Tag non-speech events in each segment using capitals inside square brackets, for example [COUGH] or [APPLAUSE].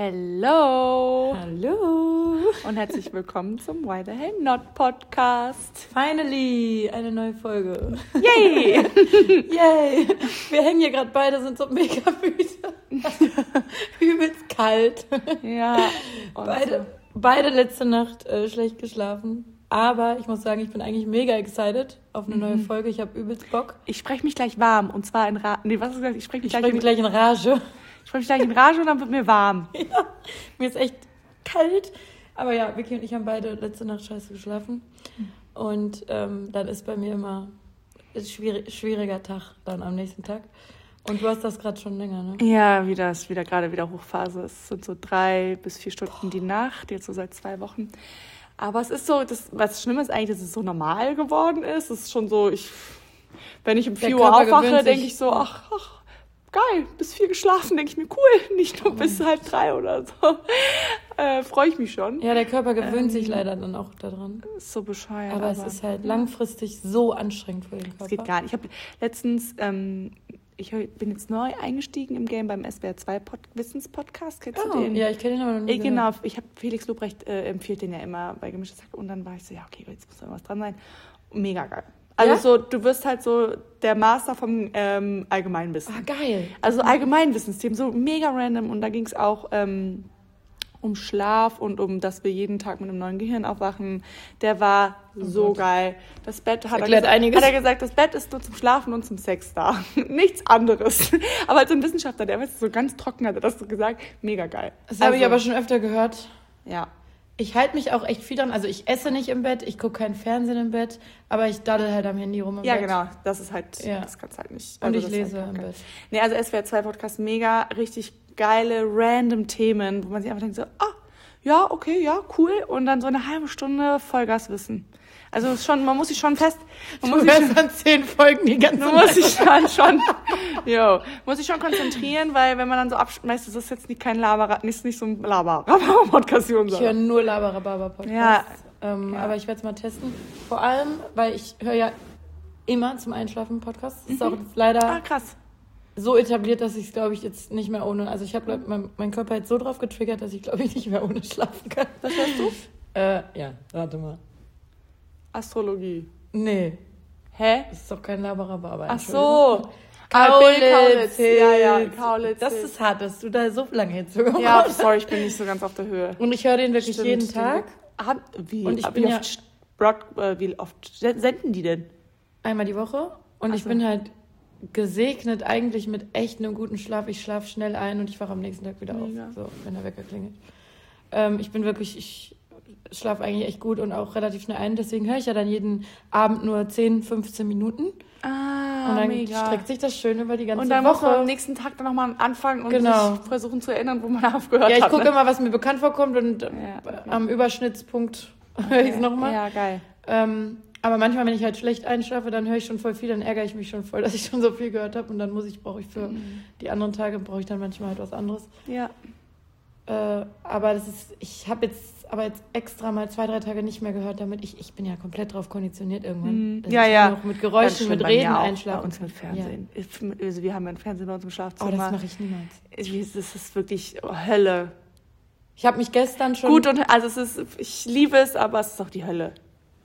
Hello Hallo. und herzlich willkommen zum Why the Hell Not Podcast. Finally, eine neue Folge. Yay! [LAUGHS] Yay. Wir hängen hier gerade beide, sind so mega müde. [LAUGHS] Übelst kalt. ja, [LAUGHS] Beide, beide letzte Nacht äh, schlecht geschlafen. Aber ich muss sagen, ich bin eigentlich mega excited auf eine neue Folge. Ich habe übelst Bock. ich spreche mich gleich warm und zwar in Rage. Nee, was du gesagt? Ich spreche mich, Ich gleich spreche in- mich gleich in Rage. Ich sprech mich gleich in Rage und dann wird mir warm. [LAUGHS] Ja, mir ist echt kalt. Aber ja, Vicky und ich haben beide letzte Nacht scheiße geschlafen. Und ähm, dann ist bei mir immer ist schwierig, schwieriger Tag dann am nächsten Tag. Und du hast das gerade schon länger, ne? Ja, wieder ist wieder gerade wieder Hochphase. Es sind so drei bis vier Stunden die Nacht, jetzt so seit zwei Wochen. Aber es ist so, das, was schlimm ist eigentlich, dass es so normal geworden ist. Es ist schon so, ich, wenn ich um Der vier Uhr Körper aufwache, denke ich so, ach, ach, geil, bis vier geschlafen, denke ich mir, cool, nicht nur bis halb drei oder so. Äh, Freue ich mich schon. Ja, der Körper gewöhnt Ähm, sich leider dann auch daran. Ist so bescheuert. Aber, es ist halt langfristig so anstrengend für den Körper. Es geht gar nicht. Ich habe letztens, ähm, ich bin jetzt neu eingestiegen im Game beim SWR2 Pod Wissenspodcast. Kennst Oh, du den? ja, ich kenne ihn aber noch nie. Äh, genau, ich habe Felix Lobrecht äh, empfiehlt den ja immer bei Gemischtes Hack und dann war ich so, ja, okay, jetzt muss da irgendwas dran sein. Mega geil. Also Ja? so, du wirst halt so der Master vom ähm, Allgemeinwissen. Ah, geil. Also Allgemeinwissensthemen, so mega random und da ging es auch ähm, um Schlaf und um, dass wir jeden Tag mit einem neuen Gehirn aufwachen. Der war so Oh Gott. geil. Das Bett hat er, erklärt gesagt, einiges. hat er gesagt, das Bett ist nur zum Schlafen und zum Sex da. [LAUGHS] Nichts anderes. [LAUGHS] Aber als ein Wissenschaftler, der weiß so ganz trocken hat er das so gesagt, mega geil. Das habe ich Also, aber schon öfter gehört. Ja. Ich halte mich auch echt viel dran. Also ich esse nicht im Bett, ich gucke kein Fernsehen im Bett, aber ich daddel halt am Handy rum im Ja, Bett. genau. Das ist halt, Ja. das kannst halt nicht. Und also ich lese halt im. Bett. Nee, also SWR 2 Podcast mega, richtig geile, random Themen, wo man sich einfach denkt so, ah, ja, okay, ja, cool. Und dann so eine halbe Stunde Vollgaswissen. Also ist schon, man muss sich schon fest, man muss sich, an zehn Folgen die ganze man muss sich dann schon, jo, muss sich schon konzentrieren, weil wenn man dann so abschmeißt, das ist jetzt nicht kein Laber, nicht, nicht so ein Laber-Podcast, Ich höre nur Labarababa-Podcasts. Ja. Ähm, Ja. Aber ich werde es mal testen. Vor allem, weil ich höre ja immer zum Einschlafen Podcasts. Das ist auch jetzt leider Ah, krass. so etabliert, dass ich es, glaube ich, jetzt nicht mehr ohne... Also ich habe mein, mein Körper jetzt so drauf getriggert, dass ich, glaube ich, nicht mehr ohne schlafen kann. Was hörst du? Äh, ja, warte mal. Astrologie. Nee, Hä? das ist doch kein Labarababa. Ach so. Kaulitz. Ja, ja. Kaulitz. Das ist hart, dass du da so lange hinzugekommen Ja, sorry, ich bin nicht so ganz auf der Höhe. Und ich höre den wirklich Stimmt, jeden den Tag. Ah, wie, Und ich wie bin ja- oft, Broad, äh, wie oft senden die denn? Einmal die Woche. Und Ach ich bin halt gesegnet eigentlich mit echt einem guten Schlaf. Ich schlafe schnell ein und ich wache am nächsten Tag wieder Mega. auf, so, wenn der Wecker klingelt. Ähm, ich bin wirklich, ich schlafe eigentlich echt gut und auch relativ schnell ein. Deswegen höre ich ja dann jeden Abend nur 10, 15 Minuten. Ah, und dann streckt sich das schön über die ganze Und dann muss man am Woche. nächsten Tag dann nochmal anfangen und Genau. sich versuchen zu erinnern, wo man [LAUGHS] aufgehört Ja, ich hat. gucke ne? immer, was mir bekannt vorkommt und Ja, okay. am Überschnittspunkt [LAUGHS] höre ich es nochmal. Ja, geil. Ähm, aber manchmal, wenn ich halt schlecht einschlafe, dann höre ich schon voll viel, dann ärgere ich mich schon voll, [LAUGHS] dass ich schon so viel gehört habe und dann muss ich, brauche ich für Mhm. die anderen Tage, brauche ich dann manchmal halt was anderes. Ja. Äh, aber das ist, ich habe jetzt aber jetzt extra mal zwei, drei Tage nicht mehr gehört, damit ich, ich bin ja komplett drauf konditioniert irgendwann. Mhm. Ja, ja. Noch mit Geräuschen, mit Reden auch, einschlafen. Bei uns mit. Fernsehen. Ich, also wir haben ja ein Fernsehen bei uns im Ja. Schlafzimmer. Oh, das mache ich niemals. ich. Das ist wirklich Hölle. Ich habe mich gestern schon. Gut und also es ist, ich liebe es, aber es ist auch die Hölle.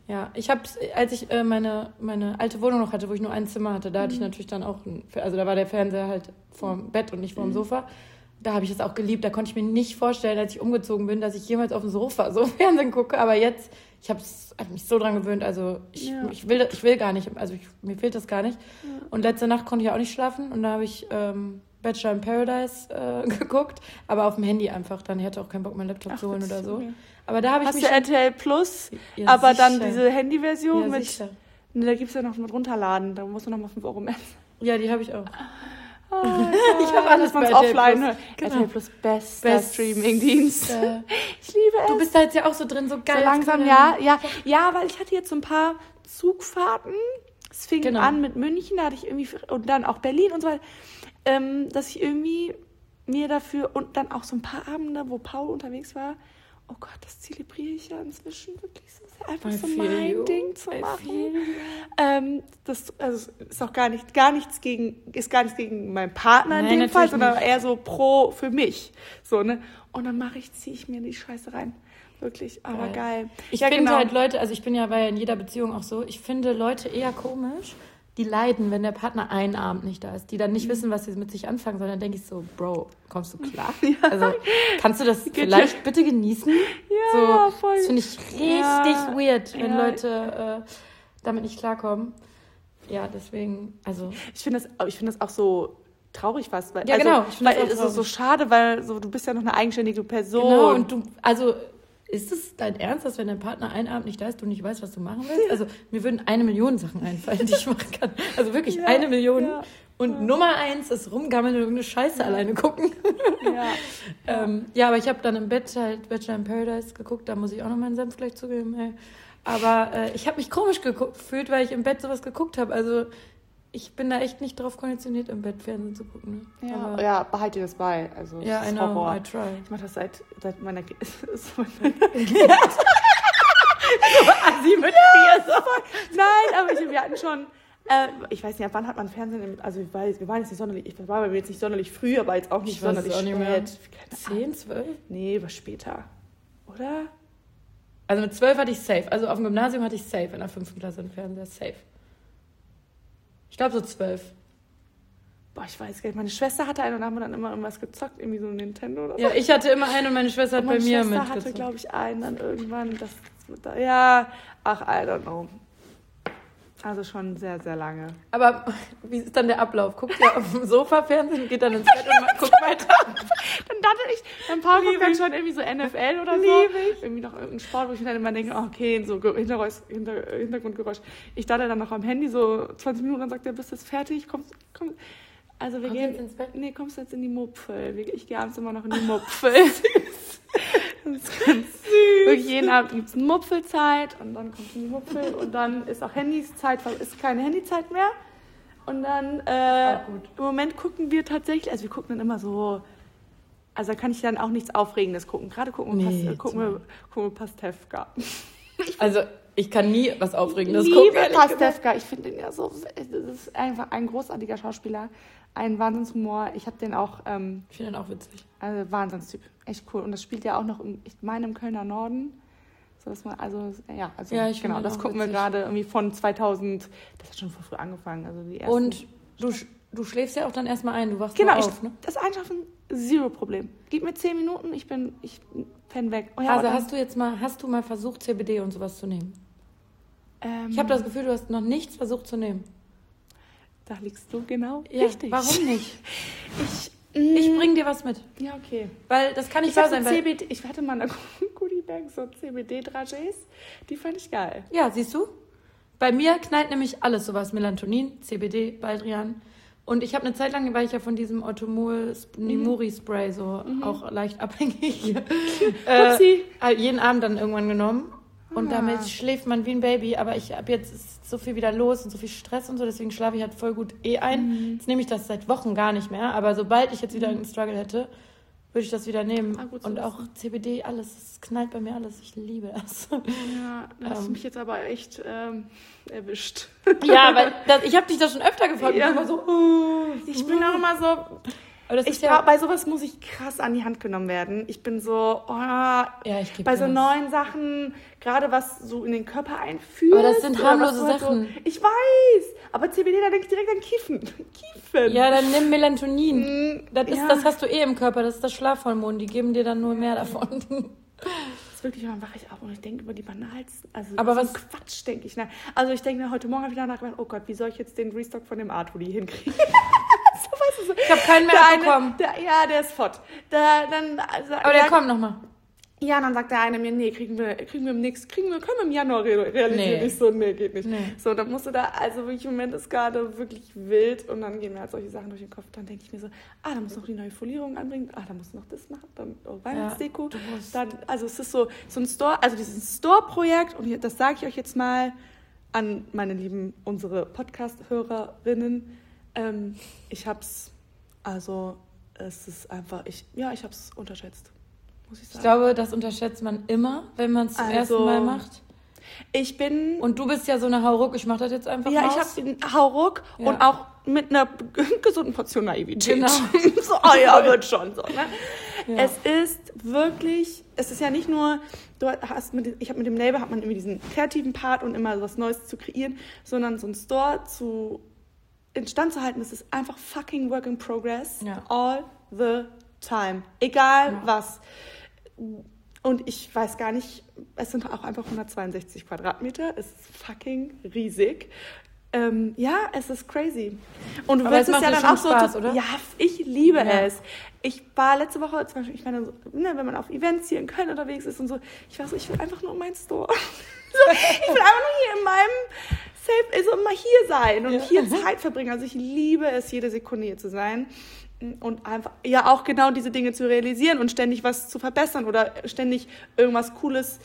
Ja, ich habe, als ich äh, meine, meine alte Wohnung noch hatte, wo ich nur ein Zimmer hatte, da hatte ich Mhm. natürlich dann auch, ein, also da war der Fernseher halt vorm Bett und nicht vorm Mhm. Sofa. Da habe ich es auch geliebt. Da konnte ich mir nicht vorstellen, als ich umgezogen bin, dass ich jemals auf dem Sofa so Fernsehen gucke. Aber jetzt, ich habe hab mich so dran gewöhnt. Also ich, Ja. ich, will, ich will gar nicht, also ich, mir fehlt das gar nicht. Und letzte Nacht konnte ich auch nicht schlafen und da habe ich ähm, Bachelor in Paradise äh, [LAUGHS] geguckt, aber auf dem Handy einfach. Dann ich hatte auch keinen Bock, meinen Laptop zu holen oder so. okay. Aber da habe ich Hast mich du RTL Plus, Ja, aber dann sicher. diese Handyversion ja, mit. sicher. Nee, da gibt es ja noch mit runterladen. Da musst du noch mal 5 Euro mehr. Ja, die habe ich auch. Oh, [LAUGHS] Ich hab alles RTL offline Plus. Genau. RTL Plus bester Best- Streamingdienst. Äh, [LAUGHS] Ich liebe es. du bist da jetzt ja auch so drin, so geil. so langsam, ja, ja. Ja, weil ich hatte jetzt so ein paar Zugfahrten. Es fing Genau. an mit München, da hatte ich irgendwie, und dann auch Berlin und so weiter, ähm, dass ich irgendwie mir dafür, und dann auch so ein paar Abende, wo Paul unterwegs war, oh Gott, das zelebriere ich ja inzwischen wirklich so einfach I so mein you. Ding zu I machen. Ähm, das also, ist auch gar nicht, gar nichts gegen, ist gar nichts gegen meinen Partner in Nein, dem Fall, sondern nicht. eher so pro für mich. So, ne? Und dann mache ich, ziehe ich mir die Scheiße rein. Wirklich, aber Geil. geil. Ich Ja, finde genau. halt Leute, also ich bin ja bei in jeder Beziehung auch so, ich finde Leute eher komisch, die leiden, wenn der Partner einen Abend nicht da ist, die dann Mhm. nicht wissen, was sie mit sich anfangen, sondern denke ich so, Bro, kommst du klar? [LAUGHS] Also kannst du das vielleicht bitte genießen? Ja, so, ja, voll. Das finde ich richtig Ja, weird, wenn ja. Leute äh, damit nicht klarkommen. Ja, deswegen, also Ich finde das, ich finde das auch so traurig fast, weil, Ja, also, genau, weil es ist so schade, weil so du bist ja noch eine eigenständige Person. Genau, und du, also ist es dein Ernst, dass wenn dein Partner einen Abend nicht da ist, du nicht weißt, was du machen willst? Also mir würden eine Million Sachen einfallen, die ich machen kann. Also wirklich Ja, eine Million. ja, und Nummer eins ist rumgammeln und irgendeine Scheiße alleine gucken. [LAUGHS] ja. [LAUGHS] Ähm, ja, aber ich habe dann im Bett halt Bachelor in Paradise geguckt, da muss ich auch noch meinen Senf gleich zugeben. Ey. Aber äh, ich habe mich komisch gefühlt, weil ich im Bett sowas geguckt habe. Also ich bin da echt nicht drauf konditioniert, im Bett Fernsehen zu gucken. Ne? Ja, aber, ja, behalte dir das bei. Also, ja, ist I know, Horror. I try. Ich mache das seit, seit meiner Ki- [LAUGHS] ist [LAUGHS] so- Assi mit mir so. Nein, aber ich, wir hatten schon. Äh, ich weiß nicht, ab wann hat man Fernsehen? Im, also ich weiß, wir waren jetzt nicht sonderlich, ich war bei mir jetzt nicht sonderlich früh, aber jetzt auch nicht Ich sonderlich auch nicht spät. Zehn, zwölf? Nee, war später. Oder? Also mit zwölf hatte ich safe. Also auf dem Gymnasium hatte ich safe in der fünften Klasse einen Fernseher. Safe. Ich glaube so zwölf. Boah, ich weiß gar nicht. Meine Schwester hatte einen und haben wir dann immer irgendwas gezockt, irgendwie so ein Nintendo oder so. Ja, ich hatte immer einen und meine Schwester hat Und bei meine mir Schwester hatte, glaube ich, einen dann irgendwann. Das, ja, ach, I don't know. Also schon sehr, sehr lange. Aber [LAUGHS] wie ist dann der Ablauf? Guckt ihr auf dem Sofa Fernsehen, geht dann ins Bett und guckt weiter? [LAUGHS] Dann dachte ich, dann Paul guckt dann schon irgendwie so NFL oder so. Lieb Irgendwie noch irgendein Sport, wo ich mir dann immer denke, oh, okay, so Hintergeräusch, Hinter, Hintergrundgeräusch. Ich dachte dann noch am Handy so 20 Minuten, dann sagt er, bist du jetzt fertig? Komm, komm. Also wir Kommst gehen du jetzt ins Bett? Nee, kommst du jetzt in die Mupfel? Ich gehe abends immer noch in die Mupfel. [LAUGHS] das ist ganz süß. Wirklich jeden Abend gibt es Mupfelzeit und dann kommt die Mupfel und dann ist auch Handyzeit, ist keine Handyzeit mehr. Und dann äh, im Moment gucken wir tatsächlich, also wir gucken dann immer so, also da kann ich dann auch nichts Aufregendes gucken. Gerade gucken wir, Nee, Pas, gucken wir, gucken wir Pastewka. [LAUGHS] Also ich kann nie was Aufregendes Liebe gucken. gesagt. Pastewka, ich finde ihn ja so, das ist einfach ein großartiger Schauspieler, ein Wahnsinnshumor. Ich habe den auch, ähm, Ich finde ihn auch witzig. Also Wahnsinnstyp, echt cool. Und das spielt ja auch noch, im, ich meine, im Kölner Norden. So dass man, also, ja, also, Ja, genau, das gucken wir witzig. gerade irgendwie von 2000, das hat schon vor früh angefangen, also die ersten. Und du, du schläfst ja auch dann erstmal ein, du wachst Genau, ich, auf, ne? das Einschaffen, zero Problem. Gib mir zehn Minuten, ich bin, ich penn weg. Oh ja, also hast du jetzt mal, hast du mal versucht, CBD und sowas zu nehmen? ähm, Ich habe das Gefühl, du hast noch nichts versucht zu nehmen. Da liegst du genau Ja, richtig. Warum nicht? [LAUGHS] Ich, Ich bring dir was mit. Ja, okay. Weil das kann nicht Ich wahr sein. CBD, ich hatte mal eine [LAUGHS] Goodie Bag, so CBD-Dragees, die fand ich geil. ja, siehst du? Bei mir knallt nämlich alles sowas. Melatonin, CBD, Baldrian. Und ich habe eine Zeit lang, war ich ja von diesem Otomol Nimuri Spray so auch leicht [LAUGHS] abhängig. [LAUGHS] äh, jeden Abend dann irgendwann genommen. Und Ah. damit schläft man wie ein Baby. Aber ich habe jetzt ist so viel wieder los und so viel Stress und so. Deswegen schlafe ich halt voll gut eh ein. Mhm. Jetzt nehme ich das seit Wochen gar nicht mehr. Aber sobald ich jetzt wieder einen Struggle hätte, würde ich das wieder nehmen. Ah, gut zu und auch CBD, alles. Es knallt bei mir alles. Ich liebe es. Ja, da hast du Ähm. mich jetzt aber echt ähm, erwischt. ja, weil das, ich habe dich das schon öfter gefragt. Ja. Immer so, uh, Ich bin auch immer so, das ich ja, bei sowas muss ich krass an die Hand genommen werden. Ich bin so, oh, ja, ich bei so das. neuen Sachen, gerade was so in den Körper einführst. Aber das sind harmlose halt Sachen. So, ich weiß, aber CBD, da denke ich direkt an Kiefen. [LAUGHS] Kiefen. Ja, dann nimm Melatonin. Mm, Das, ist, ja. das hast du eh im Körper, das ist das Schlafhormon, die geben dir dann nur mehr davon. [LAUGHS] Wirklich, dann wache ich auf und ich denke über die banalsten, also Aber was- Quatsch denke ich nach. Also ich denke, heute Morgen habe ich danach gedacht, oh Gott, wie soll ich jetzt den Restock von dem Artuli hinkriegen? [LAUGHS] so, weißt du, so. Ich habe keinen mehr Der eine, abbekommen. der, ja, der ist fort. Da, dann, also, Aber der ja, kommt nochmal. Ja, dann sagt der eine mir, nee, kriegen wir, kriegen wir im nächsten, kriegen wir, können wir im Januar re realisieren. Nee. Ich so, nee, geht nicht. Nee. So, dann musst du da, also wirklich, im Moment ist gerade wirklich wild und dann gehen mir halt solche Sachen durch den Kopf. Dann denke ich mir so, ah, da muss noch die neue Folierung anbringen, ah, da musst du noch das machen, dann oh, Weihnachtsdeko. musst- dann, also es ist so, so ein Store, also dieses Store-Projekt und hier- das sage ich euch jetzt mal an meine lieben, unsere Podcast-Hörerinnen. Ähm, ich hab's, also es ist einfach, ich, ja, ich hab's unterschätzt. Muss ich Ich sagen. glaube, das unterschätzt man immer, wenn man es zum Also, ersten Mal macht. ich bin Und du bist ja so eine Hauruck, ich mach das jetzt einfach Ja, mal ich habe den Hauruck Ja. und auch mit einer [LAUGHS] gesunden Portion Naivität. Genau. [LAUGHS] so, oh ja, wird schon so. Ne? Ja. Es ist wirklich, es ist ja nicht nur, du hast mit, ich habe mit dem Label hat man irgendwie diesen kreativen Part und immer was Neues zu kreieren, sondern so ein Store zu instand zu halten, das ist einfach fucking work in progress Ja. all the time. Egal was. Und ich weiß gar nicht, es sind auch einfach 162 Quadratmeter. Es ist fucking riesig. Ähm, ja, es ist crazy. Und du Aber es ja dann auch schon so. Spaß, oder? Ja, ich liebe Ja. es. Ich war letzte Woche zum Beispiel, ich meine, so, ne, wenn man auf Events hier in Köln unterwegs ist und so, ich war so, ich will einfach nur in meinen Store. [LAUGHS] so, ich will einfach nur hier in meinem Safe, also immer hier sein und Ja. hier Zeit verbringen. Also ich liebe es, jede Sekunde hier zu sein und einfach ja auch genau diese Dinge zu realisieren und ständig was zu verbessern oder ständig irgendwas Cooles.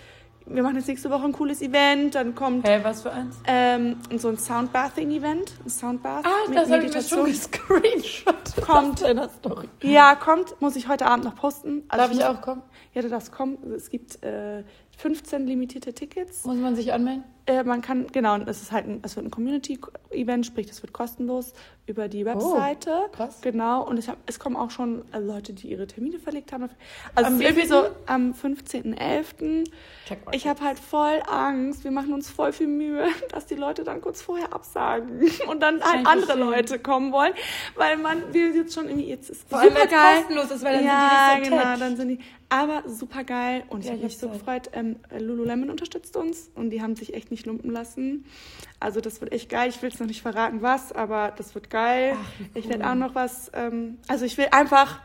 Wir machen jetzt nächste Woche ein cooles Event, dann kommt Hey, was für eins? ähm, so ein Soundbathing-Event, ein Soundbath. Ah, mit das habe ich mir schon gescreenshot. [LAUGHS] Kommt. in der Story. Ja, kommt, muss ich heute Abend noch posten. Also Darf ich muss- auch kommen? Ja, du darfst kommen. Es gibt äh, 15 limitierte Tickets. Muss man sich anmelden? Äh, man kann, genau, es ist halt ein, es wird ein Community-Event, sprich, das wird kostenlos über die Webseite. Oh, krass. Genau, und ich hab, es kommen auch schon äh, Leute, die ihre Termine verlegt haben. Also Am es irgendwie so am 15.11. Check mal. Ich habe halt voll Angst. Wir machen uns voll viel Mühe, [LAUGHS] dass die Leute dann kurz vorher absagen [LAUGHS] und dann halt andere verstehen. Leute kommen wollen, weil man will jetzt schon irgendwie jetzt ist Vor super es geil. kostenlos ist, weil dann ja, sind die nicht so genau, dann sind die. Aber super geil und Ja, ich habe mich so gefreut. Ähm, Lululemon unterstützt uns und die haben sich echt nicht lumpen lassen. Also das wird echt geil. Ich will es noch nicht verraten, was, aber das wird geil. Ach, wie Ich werde cool. auch noch was. Ähm, also ich will einfach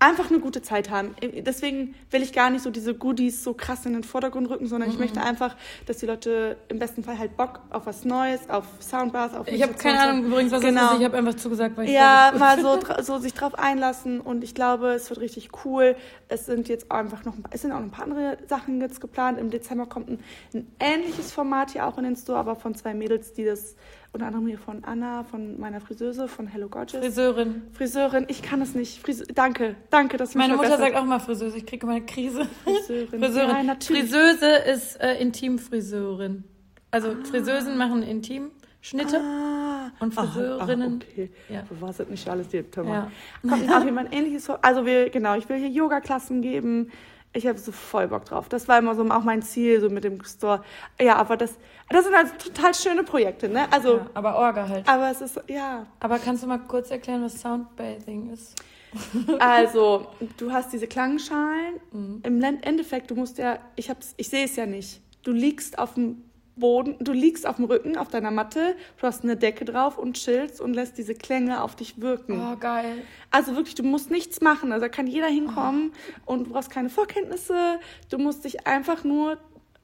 einfach eine gute Zeit haben. Deswegen will ich gar nicht so diese Goodies so krass in den Vordergrund rücken, sondern ich Mhm. möchte einfach, dass die Leute im besten Fall halt Bock auf was Neues, auf Soundbars, auf Ich habe keine Ahnung übrigens, was Genau. das ist. Ich habe einfach zugesagt, weil ich ja, mal so, [LAUGHS] so sich drauf einlassen und ich glaube, es wird richtig cool. Es sind jetzt einfach noch, ein paar- es sind auch noch ein paar andere Sachen jetzt geplant. Im Dezember kommt ein, ein ähnliches Format hier auch in den Store, aber von zwei Mädels, die das unter anderem hier von Anna, von meiner Friseuse, von Hello Gorgeous. Friseurin. Friseurin, ich kann es nicht. Frise danke, danke, dass du mich Meine Mutter verbessert. sagt auch mal Friseuse. Ich kriege immer eine Krise. Friseurin. [LAUGHS] Friseurin. Ja, natürlich. Friseuse ist äh, Intimfriseurin. Also Friseusen machen Intimschnitte. Ah, Und Friseurinnen- Ah, okay. Ja. Jetzt nicht alles die Firma. Ja. Kommt auf ein ähnliches. Also wir, genau, ich will hier Yoga-Klassen geben. Ich habe so voll Bock drauf. Das war immer so auch mein Ziel, so mit dem Store. Ja, aber das, das sind halt total schöne Projekte, ne? Also, Ja, aber Orga halt. aber es ist, ja. Aber kannst du mal kurz erklären, was Soundbathing ist? [LAUGHS] Also, du hast diese Klangschalen. Mhm. Im Endeffekt, du musst ja, ich hab's, ich sehe es ja nicht. Du liegst auf dem Boden, du liegst auf dem Rücken, auf deiner Matte, du hast eine Decke drauf und chillst und lässt diese Klänge auf dich wirken. Oh, geil. Also wirklich, du musst nichts machen. Also da kann jeder hinkommen und du brauchst keine Vorkenntnisse. Du musst dich einfach nur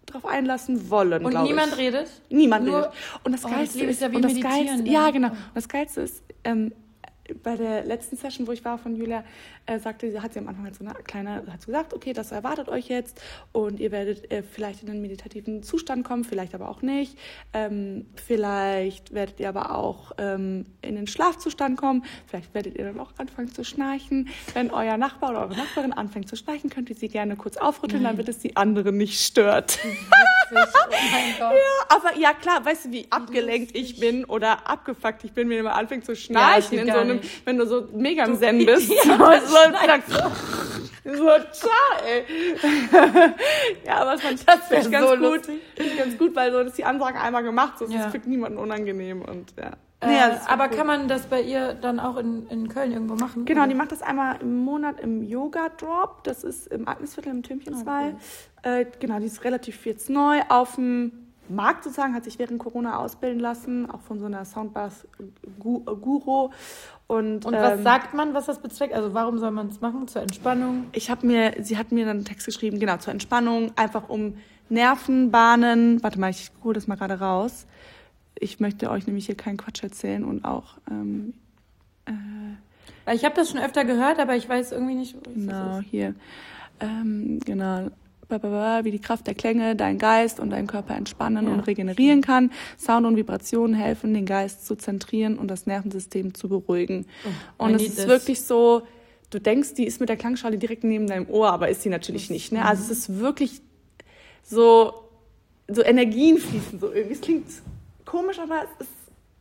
drauf einlassen wollen. Und niemand ich. redet? Niemand Nur- redet. Und das Oh, Geilste ich ist, ja wie und das Geilste, dann. ja genau. Und das Geilste ist, ähm, bei der letzten Session, wo ich war von Julia, äh, sagte sie, hat sie am Anfang halt so eine kleine, hat sie gesagt, okay, das erwartet euch jetzt und ihr werdet äh, vielleicht in einen meditativen Zustand kommen, vielleicht aber auch nicht. Ähm, vielleicht werdet ihr aber auch ähm, in den Schlafzustand kommen. Vielleicht werdet ihr dann auch anfangen zu schnarchen. Wenn euer Nachbar oder eure Nachbarin anfängt zu schnarchen, könnt ihr sie gerne kurz aufrütteln, Nein. damit es die anderen nicht stört. Witzig. Oh mein [LAUGHS] Gott. Aber ja, klar, weißt du, wie abgelenkt ich bin oder abgefuckt ich bin, wenn jemand anfängt zu Ja, schnarchen geht in so einem, nicht. wenn du so mega im Zen [LAUGHS] bist. [LAUGHS] Ja, so, so, so, ciao, ey. [LAUGHS] ja, aber das fand ich, das ich ganz so gut. ich ganz gut, weil so ist die Ansage einmal gemacht, so ist Ja. es für niemanden unangenehm und ja. Äh, das ist aber gut. kann man das bei ihr dann auch in, in Köln irgendwo machen? Genau, Oder? die macht das einmal im Monat im Yoga Drop. Das ist im Agnesviertel im Tümchenswall. äh, genau, die ist relativ jetzt neu auf dem Markt sozusagen, hat sich während Corona ausbilden lassen, auch von so einer Soundbass Gu äh, Guru. Und, Und was ähm, sagt man, was das bezweckt? Also warum soll man es machen? Zur Entspannung? ich habe mir, sie hat mir dann einen Text geschrieben, genau, zur Entspannung, einfach um Nervenbahnen. Warte mal, ich hole das mal gerade raus. Ich möchte euch nämlich hier keinen Quatsch erzählen und auch ähm, Weil ich habe das schon öfter gehört, aber ich weiß irgendwie nicht, was Genau, das ist. hier. Ähm, genau. Wie die Kraft der Klänge deinen Geist und deinen Körper entspannen Ja. und regenerieren kann. Sound und Vibrationen helfen, den Geist zu zentrieren und das Nervensystem zu beruhigen. Oh, und es ist this. wirklich so, du denkst, die ist mit der Klangschale direkt neben deinem Ohr, aber ist sie natürlich nicht. Ne? Also es ist wirklich so, so Energien fließen so irgendwie. Es klingt komisch, aber es ist,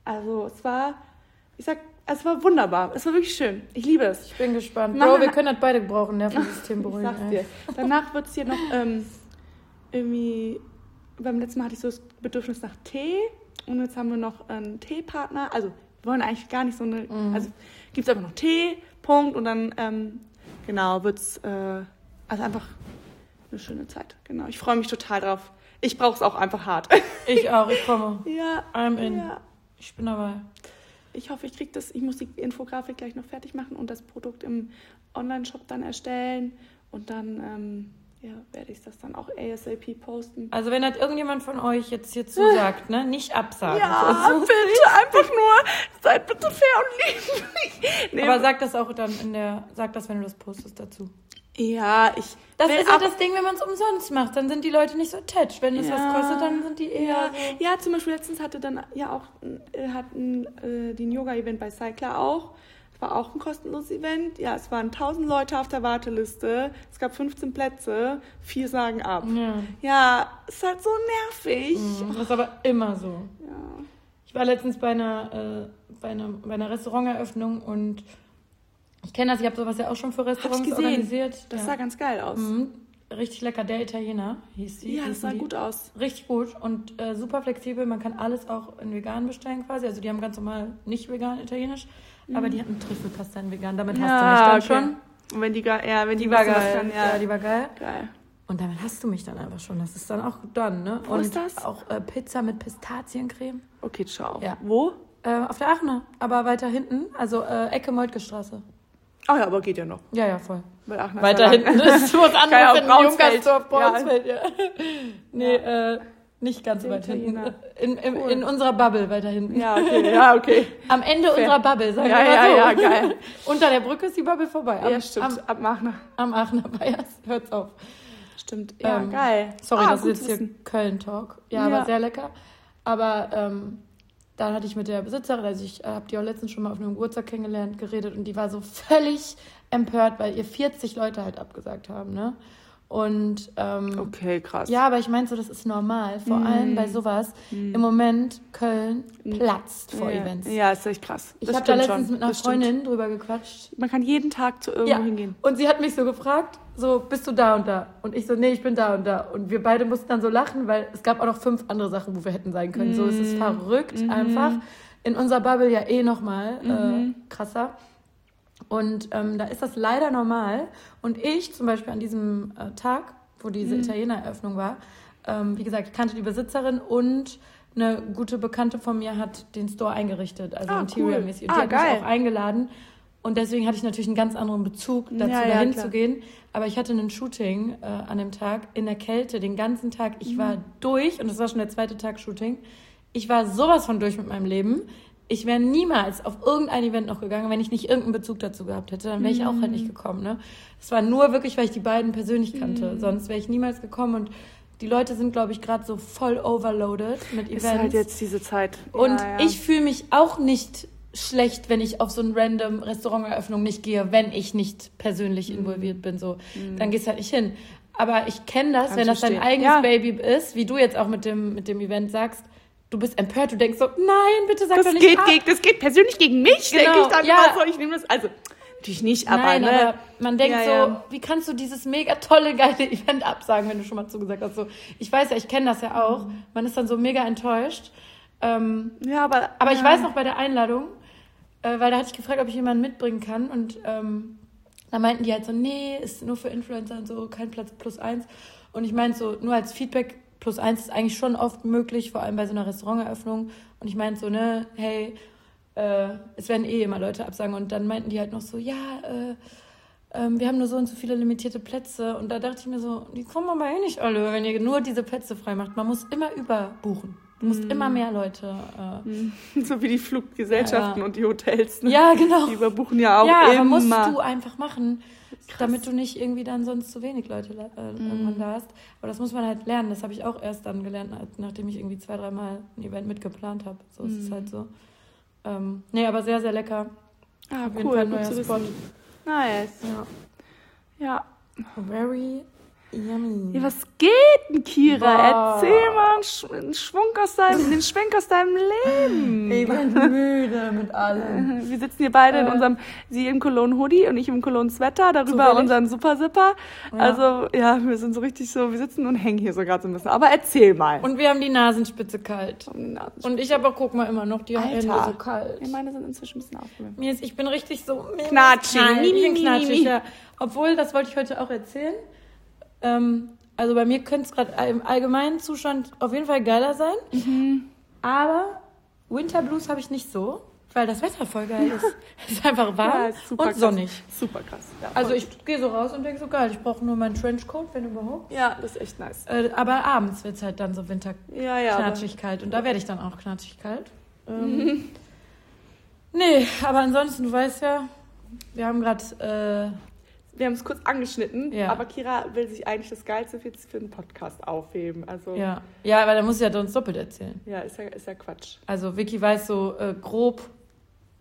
also es war, ich sag, es war wunderbar. Es war wirklich schön. Ich liebe es. Ich bin gespannt. Bro, wir können das beide gebrauchen, Nervensystem [LAUGHS] beruhigen. Ich sag's dir. Danach wird es hier noch ähm, irgendwie, beim letzten Mal hatte ich so das Bedürfnis nach Tee und jetzt haben wir noch einen Teepartner. Also wir wollen eigentlich gar nicht so eine, Mhm. also gibt es einfach noch Tee, Punkt und dann, ähm, genau, wird es, äh, also einfach eine schöne Zeit. Genau, ich freue mich total drauf. Ich brauche es auch einfach hart. Ich auch, ich komme. [LAUGHS] ja, I'm in. ja. Ich bin dabei. Ich hoffe, ich kriege das. Ich muss die Infografik gleich noch fertig machen und das Produkt im Online-Shop dann erstellen. Und dann ähm, ja, werde ich das dann auch ASAP posten. Also wenn das irgendjemand von euch jetzt hier [LAUGHS] zusagt, ne, nicht absagen. Ja, Also, bitte, einfach nur, seid bitte fair und lieblich. Nee, aber sag das auch dann in der, sag das, wenn du das postest dazu. ja, ich. Das will ist ja das Ding, wenn man es umsonst macht, dann sind die Leute nicht so attached. Wenn es Ja. was kostet, dann sind die eher Ja, so. ja, zum Beispiel letztens hatte dann ja auch äh, hatten äh, den Yoga-Event bei Cycler auch. Es war auch ein kostenloses Event. Ja, es waren 1000 Leute auf der Warteliste. Es gab 15 Plätze. Vier sagen ab. Ja. Ja, ist halt so nervig. Das ist aber immer so. Ja. Ich war letztens bei einer, äh, bei einer, bei einer Restauranteröffnung und ich kenne das, ich habe sowas ja auch schon für Restaurants gesehen. organisiert. Das ja. sah ganz geil aus. Mhm. Richtig lecker, der Italiener hieß sie. Ja, das sah die. gut aus. Richtig gut und äh, super flexibel. Man kann alles auch in vegan bestellen quasi. Also die haben ganz normal nicht vegan italienisch, aber die hatten Trüffelpasta in vegan. Damit hast du mich dann schon. Und wenn die, ja, wenn die, Die war geil. kann, ja. ja. die war geil. geil. Und damit hast du mich dann einfach schon. Das ist dann auch dann, ne? Wo und ist das? auch äh, Pizza mit Pistaziencreme. Okay, ciao. Ja. Wo? Äh, auf der Aachener, aber weiter hinten. Also äh, Ecke Moltke-Straße. Ah ja, aber geht ja noch. Ja, ja, voll. Weil Aachen ist Weiter ja hinten ist was [LAUGHS] ja anderes in. Junkersdorf, Ja. Braunsfeld, ja. [LAUGHS] Nee, äh, nicht ganz Der weit hinten. In, in, Cool. in unserer Bubble weiter hinten. Ja, okay, ja, okay. [LAUGHS] Am Ende Fair. unserer Bubble, sagen Ja, wir mal ja, so. ja, geil. Unter der Brücke ist die Bubble vorbei. Am, ja, stimmt. Am, Ab Aachener. am Aachener Bayers. Hört's auf. Stimmt. Ja, Ähm, geil. Sorry, ah, das ist jetzt hier. Köln-Talk. Ja, Ja. aber sehr lecker. Aber ähm, dann hatte ich mit der Besitzerin, also ich äh, habe die auch letztens schon mal auf einem Geburtstag kennengelernt, geredet und die war so völlig empört, weil ihr 40 Leute halt abgesagt haben, ne? Und ähm, Okay, krass. ja, aber ich meine so, das ist normal, vor Mm. allem bei sowas. Im Moment Köln platzt vor ja. Events. Ja, ist echt krass. Ich Das habe da letztens schon. mit einer. Freundin drüber gequatscht. Man kann jeden Tag zu irgendwo hingehen. Und sie hat mich so gefragt, so, bist du da und da? Und ich so, nee, ich bin da und da. Und wir beide mussten dann so lachen, weil es gab auch noch fünf andere Sachen, wo wir hätten sein können. So, es Mhm. ist verrückt einfach. In unserer Bubble ja eh nochmal Mhm. äh, krasser. Und ähm, da ist das leider normal. Und ich zum Beispiel an diesem äh, Tag, wo Mhm. diese Italiener-Eröffnung war, ähm, wie gesagt, ich kannte die Besitzerin und eine gute Bekannte von mir hat den Store eingerichtet, also Ah, interiormäßig. cool. Und die Ah, hat geil. mich auch eingeladen. Und deswegen hatte ich natürlich einen ganz anderen Bezug dazu, Ja, ja, dahin klar. zu gehen. Aber ich hatte ein Shooting äh, an dem Tag in der Kälte, den ganzen Tag. Ich war Mhm. durch und das war schon der zweite Tag Shooting. Ich war sowas von durch mit meinem Leben. Ich wäre niemals auf irgendein Event noch gegangen, wenn ich nicht irgendeinen Bezug dazu gehabt hätte. Dann wäre ich auch halt Mhm. nicht gekommen. Ne? Es war nur wirklich, weil ich die beiden persönlich kannte. Sonst wäre ich niemals gekommen. Und die Leute sind, glaube ich, gerade so voll overloaded mit Events. Ist halt jetzt diese Zeit. Und ja, ja. ich fühle mich auch nicht schlecht, wenn ich auf so eine random Restauranteröffnung nicht gehe, wenn ich nicht persönlich Mhm. involviert bin. So, dann gehst halt nicht hin. Aber ich kenne das, Kann wenn das dein eigenes Ja. Baby ist, wie du jetzt auch mit dem, mit dem Event sagst, du bist empört, du denkst so, nein, bitte sag das doch nicht geht, ab. gegen, das geht persönlich gegen mich, Genau, denke ich dann ja. immer so. Ich nehme das, also, natürlich nicht, aber, Nein, ne? aber man denkt Ja, so, ja. wie kannst du dieses mega tolle, geile Event absagen, wenn du schon mal zugesagt hast. So, ich weiß ja, ich kenne das ja auch. Man ist dann so mega enttäuscht. Ähm, Ja, aber. Aber ich weiß noch bei der Einladung, äh, weil da hatte ich gefragt, ob ich jemanden mitbringen kann und ähm, da meinten die halt so, nee, ist nur für Influencer und so, kein Platz plus eins. Und ich meinte so, nur als Feedback, plus eins ist eigentlich schon oft möglich, vor allem bei so einer Restauranteröffnung. Und ich meinte so, ne, hey, äh, es werden eh immer Leute absagen. Und dann meinten die halt noch so, ja, äh, ähm, wir haben nur so und so viele limitierte Plätze. Und da dachte ich mir so, die kommen aber eh nicht alle, wenn ihr nur diese Plätze frei macht. Man muss immer überbuchen. Du musst immer mehr Leute. Äh, [LAUGHS] So wie die Fluggesellschaften Ja. und die Hotels. Ne? ja, genau. Die überbuchen ja auch ja, aber immer. musst du einfach machen, Krass. damit du nicht irgendwie dann sonst zu wenig Leute äh, irgendwann da hast. Aber das muss man halt lernen. Das habe ich auch erst dann gelernt, nachdem ich irgendwie zwei, dreimal ein Event mitgeplant habe. So ist es halt so. Ähm, nee, aber sehr, sehr lecker. ah, Auf jeden cool, Fall gut neuer Spot. Nice. Ja. Ja. Very yummy. Ja, was geht denn, Kira? Boah. Erzähl mal einen, Sch einen Schwung aus deinem, [LAUGHS] den Schwenk aus deinem Leben. Ich bin [LAUGHS] müde mit allem. [LAUGHS] Wir sitzen hier beide in Äh. unserem, sie im Cologne Hoodie und ich im Cologne Sweater, darüber Zufällig. unseren Super Zipper. Ja. Also, ja, wir sind so richtig so, wir sitzen und hängen hier so gerade so ein bisschen. Aber erzähl mal. Und wir haben die Nasenspitze kalt. Na, Und ich auch, guck mal, immer noch die Hände Alter. so kalt. Ja, meine sind inzwischen ein bisschen aufgewärmt. Mir ist, ich bin richtig so Knatschig. knatschig, ja. Obwohl, das wollte ich heute auch erzählen. Ähm, also bei mir könnte es gerade im allgemeinen Zustand auf jeden Fall geiler sein. Mhm. Aber Winter Blues habe ich nicht so, weil das Wetter voll geil ist. [LAUGHS] Es ist einfach warm super und krass. sonnig. Super krass. Ja, Also ich gehe so raus und denke so geil, ich brauche nur meinen Trenchcoat, wenn überhaupt. Ja, das ist echt nice. Äh, aber abends wird es halt dann so winter Ja, ja. aber- kalt. Und da werde ich dann auch knatschig kalt. Ähm, nee, aber ansonsten, du weißt ja, wir haben gerade, Wir haben es kurz angeschnitten, Ja. aber Kira will sich eigentlich das Geilste jetzt für einen Podcast aufheben. Also, ja, ja, aber da muss ich ja sonst doppelt erzählen. ja, ist ja, ist ja Quatsch. Also Vicky weiß so äh, grob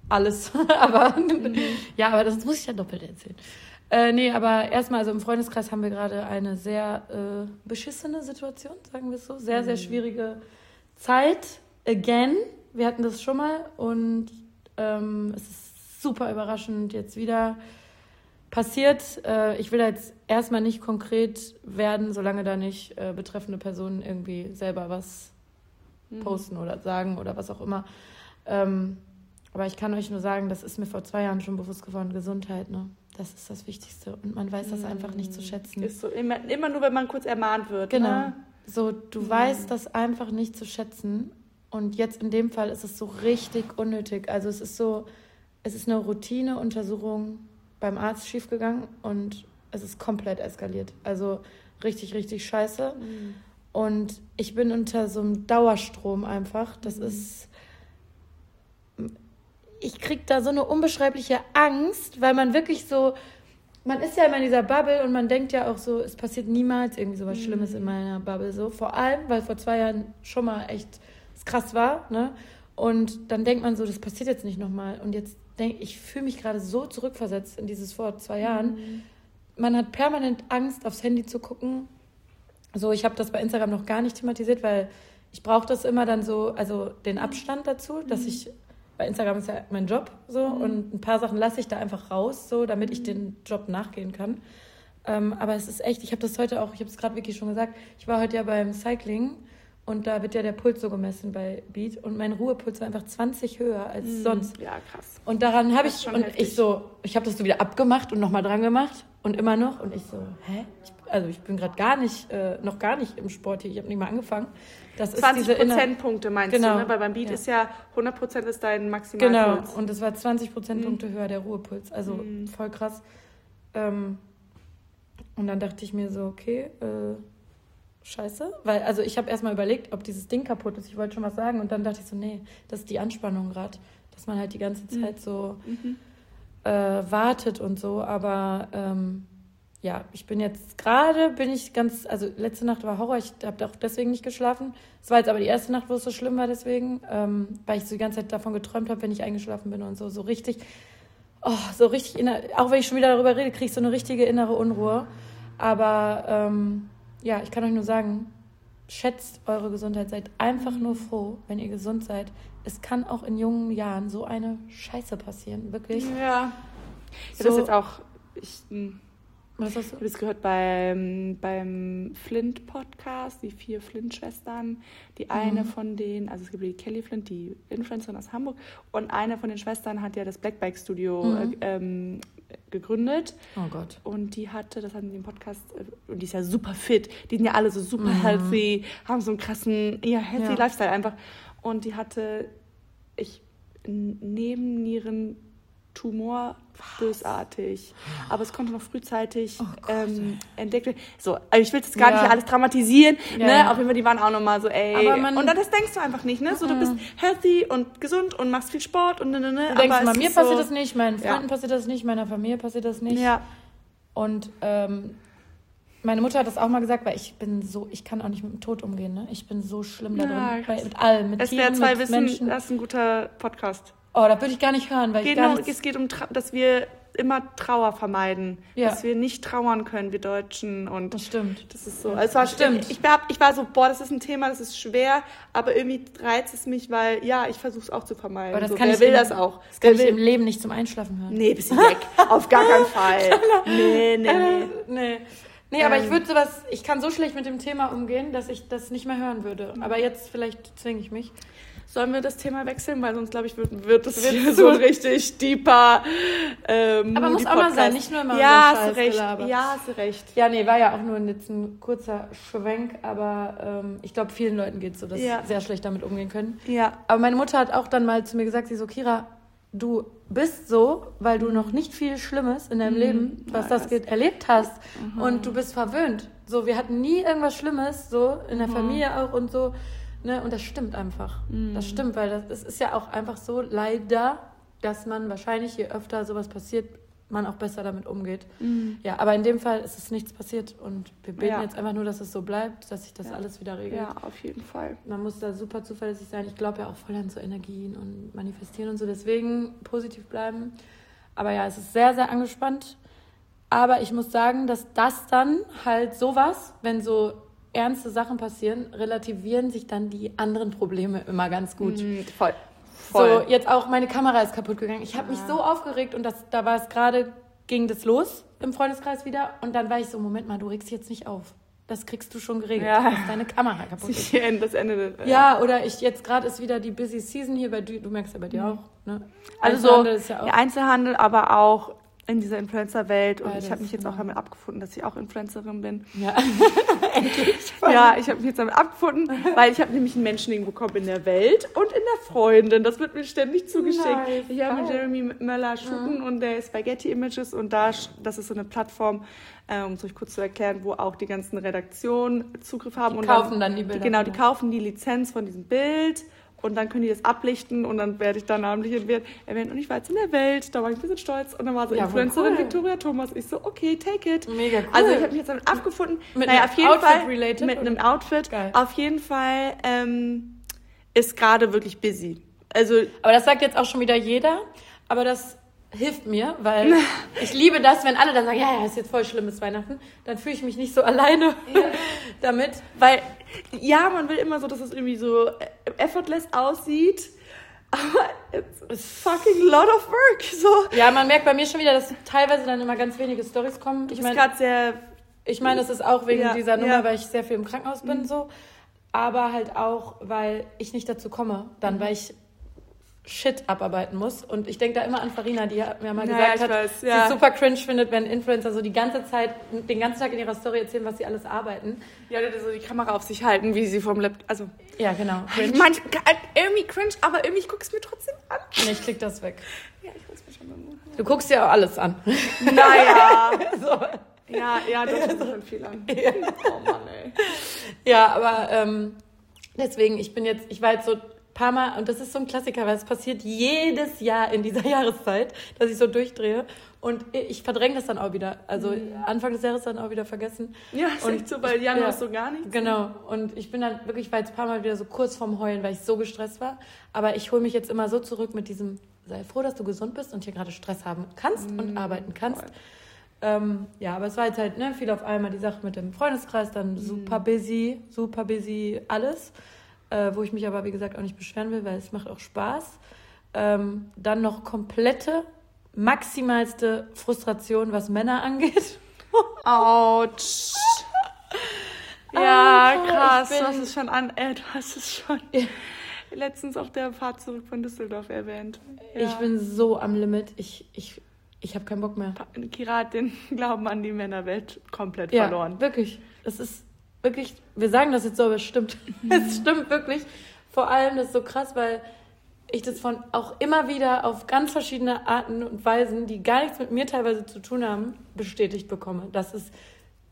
alles, [LAUGHS] aber [LAUGHS] ja, aber das muss ich ja doppelt erzählen. Äh, nee, aber erstmal, also im Freundeskreis haben wir gerade eine sehr äh, beschissene Situation, sagen wir es so. Sehr, sehr schwierige Zeit. Again. Wir hatten das schon mal und ähm, es ist super überraschend jetzt wieder passiert. Äh, ich will jetzt erstmal nicht konkret werden, solange da nicht äh, betreffende Personen irgendwie selber was posten oder sagen oder was auch immer. Ähm, aber ich kann euch nur sagen, das ist mir vor zwei Jahren schon bewusst geworden. Gesundheit, ne? Das ist das Wichtigste. Und man weiß das einfach nicht zu schätzen. Ist so immer, immer nur, wenn man kurz ermahnt wird. Genau. Ne? So, du weißt das einfach nicht zu schätzen. Und jetzt in dem Fall ist es so richtig unnötig. Also es ist so, es ist eine Routineuntersuchung beim Arzt schiefgegangen und es ist komplett eskaliert. Also richtig, richtig scheiße. Und ich bin unter so einem Dauerstrom einfach. Das ist. Ich krieg da so eine unbeschreibliche Angst, weil man wirklich so. Man ist ja immer in dieser Bubble und man denkt ja auch so, es passiert niemals irgendwie so was Schlimmes in meiner Bubble. So. Vor allem, weil vor zwei Jahren schon mal echt krass war. Ne? Und dann denkt man so, das passiert jetzt nicht nochmal. Und jetzt denke ich, fühle mich gerade so zurückversetzt in dieses vor zwei Jahren. Man hat permanent Angst, aufs Handy zu gucken. So, ich habe das bei Instagram noch gar nicht thematisiert, weil ich brauche das immer dann so, also den Abstand dazu, dass ich, bei Instagram ist ja mein Job so und ein paar Sachen lasse ich da einfach raus, so, damit ich den Job nachgehen kann. Ähm, aber es ist echt, ich habe das heute auch, ich habe es gerade wirklich schon gesagt, ich war heute ja beim Cycling und da wird ja der Puls so gemessen bei Beat und mein Ruhepuls war einfach 20 höher als sonst. Ja, krass. Und daran habe ich, und heftig. ich so, ich habe das so wieder abgemacht und nochmal dran gemacht und immer noch. Und ich so, hä? Ich, also ich bin gerade gar nicht, äh, noch gar nicht im Sport hier, ich habe nicht mal angefangen. Das ist 20 diese inner- Prozentpunkte meinst Genau. du, ne? Weil beim Beat Ja. ist ja 100 Prozent ist dein Genau, Maximalpuls. und es war 20 Prozentpunkte höher, der Ruhepuls. Also Mhm. voll krass. Ähm, und dann dachte ich mir so, okay, äh, scheiße. Weil, also ich habe erstmal überlegt, ob dieses Ding kaputt ist. Ich wollte schon was sagen. Und dann dachte ich so, nee, das ist die Anspannung gerade. Dass man halt die ganze Zeit so Mhm. äh, wartet und so. Aber ähm, ja, ich bin jetzt gerade, bin ich ganz, also letzte Nacht war Horror, ich habe auch deswegen nicht geschlafen. Es war jetzt aber die erste Nacht, wo es so schlimm war deswegen, ähm, weil ich so die ganze Zeit davon geträumt habe, wenn ich eingeschlafen bin und so, so richtig, oh, so richtig, inner, auch wenn ich schon wieder darüber rede, kriege ich so eine richtige innere Unruhe. Aber ähm, ja, ich kann euch nur sagen, schätzt eure Gesundheit, seid einfach nur froh, wenn ihr gesund seid. Es kann auch in jungen Jahren so eine Scheiße passieren, wirklich. Ja. So- das ist jetzt auch. Ich, hm, Was hast ich du? habe es gehört beim, beim Flint-Podcast, die vier Flint-Schwestern. Die eine von denen, also es gibt die Kelly Flint, die Influencerin aus Hamburg, und eine von den Schwestern hat ja das Black Bike Studio Mhm. äh, ähm, gegründet. Oh Gott. Und die hatte, das hatten die im Podcast, äh, und die ist ja super fit. Die sind ja alle so super Mhm. healthy, haben so einen krassen, ja, healthy Ja. Lifestyle einfach. Und die hatte, ich, n- Nebennierentumor, bösartig. Aber es konnte noch frühzeitig Oh Gott, ähm, entdeckt werden. So, also ich will jetzt gar Ja. nicht alles dramatisieren, Ja, ne? ja. Auf jeden Fall, die waren auch nochmal so, ey. Und dann das denkst du einfach nicht, ne? So, du bist healthy und gesund und machst viel Sport und ne, ne, ne. Du denkst aber mal, mir passiert so, das nicht, meinen Ja. Freunden passiert das nicht, meiner Familie passiert das nicht. Ja. Und ähm, meine Mutter hat das auch mal gesagt, weil ich bin so, ich kann auch nicht mit dem Tod umgehen, ne? Ich bin so schlimm da Ja, drin. Bei, mit allem, mit Es wäre Tieren, zwei mit wissen, Menschen. das ist ein guter Podcast. Oh, da würde ich gar nicht hören, weil ich Geht gar noch, nichts... es geht um, dass wir immer Trauer vermeiden. Ja. Dass wir nicht trauern können, wir Deutschen. Und Das stimmt. das ist so. Also Stimmt. Ich, ich, war, ich war so, boah, das ist ein Thema, das ist schwer, aber irgendwie reizt es mich, weil, ja, ich versuche es auch zu vermeiden. Aber das so, kann wer ich will im- das auch? Das kann Wer ich im Leben nicht zum Einschlafen hören. nee, du weg. Auf gar keinen [LAUGHS] Fall. Nee, nee, nee. Äh, nee. Nee, aber Ähm. ich würde sowas, ich kann so schlecht mit dem Thema umgehen, dass ich das nicht mehr hören würde. Aber jetzt vielleicht zwinge ich mich. Sollen wir das Thema wechseln? Weil sonst, glaube ich, wird, wird Wird hier so richtig deeper ähm, Aber muss auch mal sein, nicht nur immer Ja, so hast recht. gelabert. Ja, hast recht. Ja, nee, war ja auch nur jetzt ein kurzer Schwenk, aber ähm, ich glaube, vielen Leuten geht es so, dass Ja. sie sehr schlecht damit umgehen können. Ja. Aber meine Mutter hat auch dann mal zu mir gesagt, sie so, Kira, du bist so, weil du noch nicht viel Schlimmes in deinem Leben, was Mhm. Ja, das das- geht, erlebt hast. Und du bist verwöhnt. So, wir hatten nie irgendwas Schlimmes, so in Mhm. der Familie auch und so. Ne? Und das stimmt einfach. Mhm. Das stimmt, weil das, das ist ja auch einfach so leider, dass man wahrscheinlich, je öfter sowas passiert, man auch besser damit umgeht. Ja, aber in dem Fall ist es nichts passiert und wir beten Ja. jetzt einfach nur, dass es so bleibt, dass sich das Ja. alles wieder regelt. Ja, auf jeden Fall. Man muss da super zuverlässig sein. Ich glaube ja auch voll an so Energien und manifestieren und so. Deswegen positiv bleiben. Aber ja, es ist sehr, sehr angespannt. Aber ich muss sagen, dass das dann halt sowas, wenn so ernste Sachen passieren, relativieren sich dann die anderen Probleme immer ganz gut. Mhm, voll. So, Voll. jetzt auch meine Kamera ist kaputt gegangen. Ich habe mich so aufgeregt und das, da war es gerade, ging das los im Freundeskreis wieder. Und dann war ich so, Moment mal, du regst jetzt nicht auf. Das kriegst du schon geregelt, Ja. dass deine Kamera [LAUGHS] kaputt ist. Das Ende. des- Ja, oder ich jetzt gerade ist wieder die Busy Season hier bei du, du merkst ja bei dir auch, ne? Also so Einzelhandel ist ja auch. der Einzelhandel, aber auch in dieser Influencer-Welt. Und Beides, ich habe mich jetzt auch ja. damit abgefunden, dass ich auch Influencerin bin. Ja. [LAUGHS] Ja, ich habe mich jetzt damit abgefunden, weil ich habe nämlich einen Menschenleben bekommen in der Welt und in der Freundin. Das wird mir ständig zugeschickt. Nice, ich habe mit. Jeremy Möller shooten und der Spaghetti Images und da, das ist so eine Plattform, äh, um es euch kurz zu erklären, wo auch die ganzen Redaktionen Zugriff haben. Die und kaufen dann die Bilder Genau, von die kaufen die Lizenz von diesem Bild. Und dann können die das ablichten und dann werde ich da namentlich erwähnt. Und ich war jetzt in der Welt, da war ich ein bisschen stolz. Und dann war so Ja, Influencerin cool. Victoria Thomas. Ich so, okay, take it. Mega cool. Also ich habe mich jetzt damit abgefunden. Mit naja, einem auf jeden Outfit Fall related, mit einem Outfit. Geil. Auf jeden Fall ähm, ist gerade wirklich busy. Also Aber das sagt jetzt auch schon wieder jeder. Aber das hilft mir, weil [LAUGHS] ich liebe das, wenn alle dann sagen, ja, ja, ist jetzt voll schlimmes Weihnachten. Dann fühle ich mich nicht so alleine [LAUGHS] damit. Weil, ja, man will immer so, dass es irgendwie so äh, effortless aussieht. Aber it's fucking lot of work. So. Ja, man merkt bei mir schon wieder, dass teilweise dann immer ganz wenige Stories kommen. Ich meine, gerade sehr. Ich meine, das ist auch wegen Ja, dieser Nummer, ja. Mhm. weil ich sehr viel im Krankenhaus bin, so. Aber halt auch, weil ich nicht dazu komme. Dann, Mhm. weil ich Shit abarbeiten muss. Und ich denke da immer an Farina, die hat mir mal Naja, gesagt hat, weiß, sie ja. es super cringe findet, wenn Influencer so die ganze Zeit, den ganzen Tag in ihrer Story erzählen, was sie alles arbeiten. Ja, Leute, so die Kamera auf sich halten, wie sie vom Laptop. Also, Ja, genau. Cringe. manch, irgendwie cringe, aber irgendwie, ich guck's mir trotzdem an. Nee, ich klick das weg. Ja, ich guck's mir schon mal. Du guckst dir auch alles an. Naja. [LAUGHS] so. Ja, ja, das ist schon viel an. [LAUGHS] Oh Mann, ey. Ja, aber ähm, deswegen, ich bin jetzt, ich war jetzt so paar Mal, und das ist so ein Klassiker, weil es passiert jedes Jahr in dieser [LAUGHS] Jahreszeit, dass ich so durchdrehe. Und ich verdränge das dann auch wieder. Also Anfang des Jahres dann auch wieder vergessen. Ja, ist Und- echt so, bei Januar ja. so gar nichts. Genau. Und ich bin dann wirklich, war jetzt ein paar Mal wieder so kurz vorm Heulen, weil ich so gestresst war. Aber ich hole mich jetzt immer so zurück mit diesem, sei froh, dass du gesund bist und hier gerade Stress haben kannst und arbeiten kannst. Ähm, ja, aber es war jetzt halt ne, viel auf einmal die Sache mit dem Freundeskreis, dann super busy, super busy alles, äh, wo ich mich aber wie gesagt auch nicht beschweren will, weil es macht auch Spaß. Ähm, dann noch komplette, maximalste Frustration, was Männer angeht. Autsch. [LAUGHS] Ja, Alter, krass. ich Du bin- hast es schon an. Äh, du hast es schon letztens auf der Fahrt zurück von Düsseldorf erwähnt. Ja. Ich bin so am Limit. Ich, ich, ich habe keinen Bock mehr. Kira hat den [LAUGHS] Glauben an die Männerwelt komplett Ja, verloren. wirklich. Es ist wirklich, wir sagen das jetzt so, aber es stimmt. [LAUGHS] Es stimmt wirklich. Vor allem, das ist so krass, weil ich das von auch immer wieder auf ganz verschiedene Arten und Weisen, die gar nichts mit mir teilweise zu tun haben, bestätigt bekomme. Dass es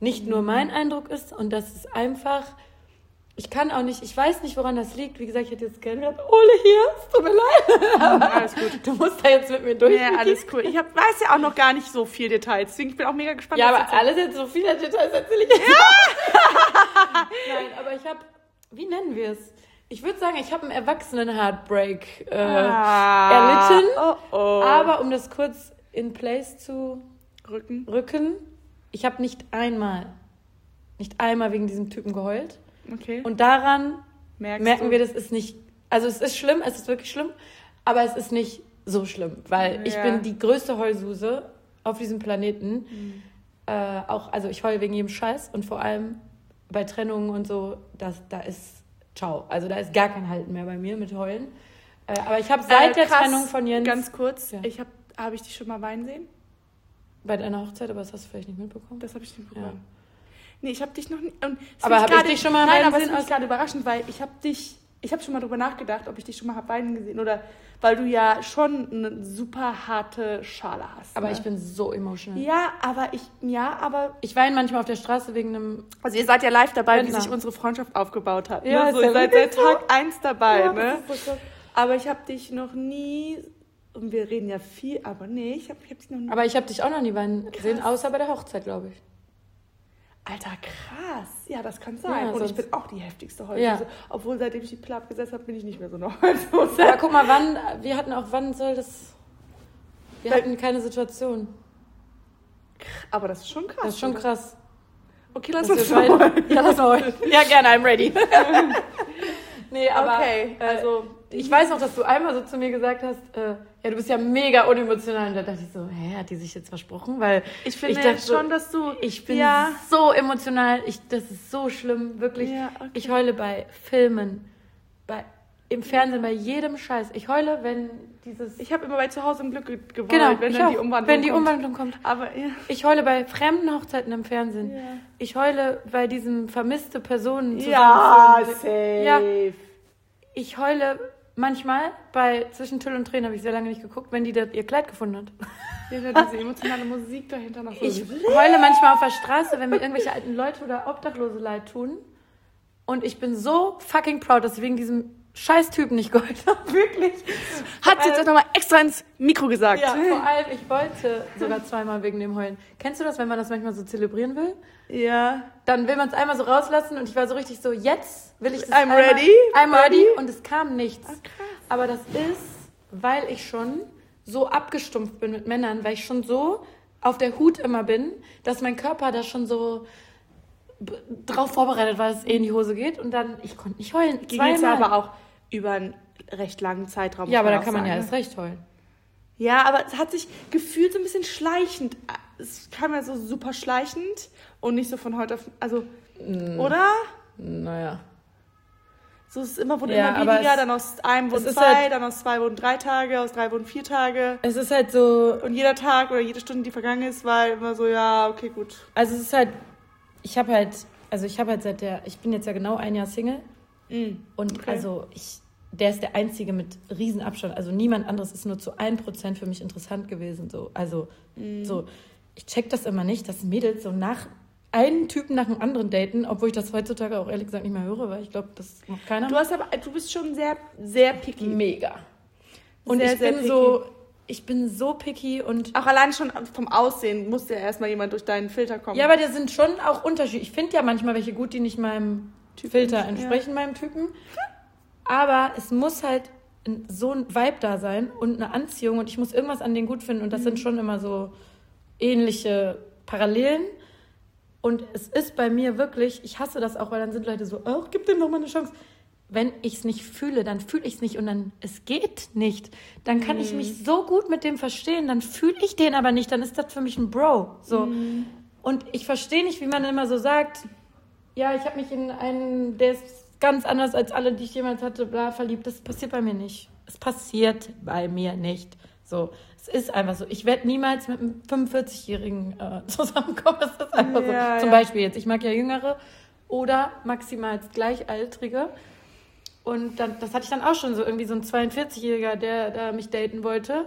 nicht nur mein Eindruck ist und dass es einfach, ich kann auch nicht, ich weiß nicht, woran das liegt. Wie gesagt, ich hätte jetzt gerne gehabt, Ole hier, es tut mir leid. [LAUGHS] Alles gut. Du musst da jetzt mit mir durch. Ja, alles cool. Ich hab, weiß ja auch noch gar nicht so viel Details. Deswegen ich bin auch mega gespannt. Ja, aber alles jetzt so viele Details erzähle ich jetzt. [LAUGHS] Nein, aber ich habe, wie nennen wir es? Ich würde sagen, ich habe einen Erwachsenen-Heartbreak äh, Ah, erlitten. Oh, oh. Aber um das kurz in place zu Rücken. rücken. Ich habe nicht einmal, nicht einmal wegen diesem Typen geheult. Okay. Und daran Merkst merken du? wir, das ist nicht, also es ist schlimm, es ist wirklich schlimm, aber es ist nicht so schlimm, weil ich Ja. bin die größte Heulsuse auf diesem Planeten. Mhm. Äh, auch, also ich heule wegen jedem Scheiß und vor allem bei Trennungen und so, das, da ist ciao. Also da ist gar kein Halten mehr bei mir mit Heulen. Äh, aber ich habe seit Äh, der krass, Trennung von Jens Ganz kurz, Ja. ich habe habe ich dich schon mal weinen sehen? bei deiner Hochzeit, aber das hast du vielleicht nicht mitbekommen. Das habe ich nicht Ja. Nee, ich habe dich noch das Aber find hab ich dich schon mal Nein, aber es ist gerade überraschend, weil ich habe dich. Ich habe schon mal drüber nachgedacht, ob ich dich schon mal hab weinen gesehen oder weil du ja schon eine super harte Schale hast. Aber ne? ich bin so emotional. Ja, aber ich. Ja, aber. Ich weine manchmal auf der Straße wegen einem. Also ihr seid ja live dabei, wie Rentner. sich unsere Freundschaft aufgebaut hat. Ja, ne? so, ihr seid seit Tag eins dabei, Ja, ne? so. Aber ich habe dich noch nie. Und wir reden ja viel, aber nee, ich habe ich hab dich noch nie. Aber ich habe dich auch noch nie weinen gesehen, außer bei der Hochzeit, glaube ich. Alter, krass. Ja, das kann sein. Ja, und ich bin auch die heftigste Heulsuse. Ja. Obwohl, seitdem ich die Platte abgesetzt habe, bin ich nicht mehr so eine [LAUGHS] Heulsuse. Aber guck mal, wann, wir hatten auch, wann soll das. Wir Weil- hatten keine Situation. Aber das ist schon krass. Das ist schon oder? krass. Okay, lass uns mal. Ja, lass mal. [LAUGHS] Ja, gerne, I'm ready. [LAUGHS] nee, aber Okay, äh, also. Ich weiß noch, dass du einmal so zu mir gesagt hast, äh, ja, du bist ja mega unemotional. Und da dachte ich so, hä, hat die sich jetzt versprochen? Weil Ich finde dachte so, schon, dass du. ich bin Ja. so emotional. Ich, das ist so schlimm, wirklich. Ja, okay. Ich heule bei Filmen, bei, im Fernsehen, bei jedem Scheiß. Ich heule, wenn dieses... Ich habe immer bei zu Hause im Glück ge- geweint, genau, wenn ich dann die Umwandlung wenn die kommt. Umwandlung kommt. Aber ja. Ich heule bei fremden Hochzeiten im Fernsehen. Ja. Ich heule bei diesem vermisste Personen Ja, safe. Ja. Ich heule manchmal bei Zwischen Tüll und Tränen, habe ich sehr lange nicht geguckt, wenn die da ihr Kleid gefunden hat. [LAUGHS] Ja, diese emotionale Musik dahinter noch so. Ich heule manchmal auf der Straße, wenn mir irgendwelche alten Leute oder Obdachlose leid tun. Und ich bin so fucking proud, dass ich wegen diesem Scheißtypen nicht geheult habe. [LAUGHS] Wirklich. Hat sie jetzt auch nochmal extra ins Mikro gesagt. Ja, vor allem, ich wollte sogar zweimal wegen dem Heulen. Kennst du das, wenn man das manchmal so zelebrieren will? Ja. Dann will man es einmal so rauslassen und ich war so richtig so, jetzt will ich das I'm einmal, ready, I'm ready buddy. und es kam nichts. Ah, krass. Aber das ist, weil ich schon so abgestumpft bin mit Männern, weil ich schon so auf der Hut immer bin, dass mein Körper da schon so drauf vorbereitet war, dass es eh in die Hose geht und dann, ich konnte nicht heulen. Ging jetzt aber auch über einen recht langen Zeitraum. ja, aber da kann man ja erst ne? recht heulen. Ja, aber es hat sich gefühlt so ein bisschen schleichend. Es kam ja so super schleichend und nicht so von heute auf. Also, Mm. oder? Naja. So ist es immer, wurde Ja, immer weniger, dann aus einem wurden zwei, halt- dann aus zwei wurden drei Tage, aus drei wurden vier Tage. Es ist halt so, Und jeder Tag oder jede Stunde, die vergangen ist, war immer so, ja, okay, gut. also es ist halt, ich habe halt, also ich habe halt seit der, ich bin jetzt ja genau ein Jahr Single Mhm. Und Okay. also ich, der ist der Einzige mit Riesenabstand. Also niemand anderes ist nur zu 1% für mich interessant gewesen. So. Also Mhm. so, ich check das immer nicht, dass Mädels so nach einen Typen nach dem anderen daten, obwohl ich das heutzutage auch ehrlich gesagt nicht mehr höre, weil ich glaube, das macht keiner. Du hast aber, du bist schon sehr, sehr picky. mega. Und Sehr, ich bin picky. so, ich bin so picky und Auch allein schon vom Aussehen musste ja erstmal jemand durch deinen Filter kommen. Ja, aber da sind schon auch Unterschiede. Ich finde ja manchmal welche gut, die nicht meinem Typ Filter ents- entsprechen, meinem Typen. Aber es muss halt so ein Vibe da sein und eine Anziehung und ich muss irgendwas an denen gut finden und das Mhm. sind schon immer so ähnliche Parallelen. Und es ist bei mir wirklich, ich hasse das auch, weil dann sind Leute so, ach, gib dem doch mal eine Chance. Wenn ich es nicht fühle, dann fühle ich es nicht und dann, es geht nicht. Dann kann ich Mhm. mich so gut mit dem verstehen, dann fühle ich den aber nicht, dann ist das für mich ein Bro. So. Mhm. Und ich verstehe nicht, wie man immer so sagt, ja, ich habe mich in einen, der ist ganz anders als alle, die ich jemals hatte, bla, verliebt. Das passiert bei mir nicht. Es passiert bei mir nicht. So, es ist einfach so. Ich werde niemals mit einem 45-Jährigen äh, [LAUGHS] zusammenkommen. Das ist einfach so. Ja, Zum ja. Beispiel jetzt. Ich mag ja Jüngere oder maximal Gleichaltrige. Und dann, das hatte ich dann auch schon so, irgendwie so ein 42-Jähriger, der da mich daten wollte,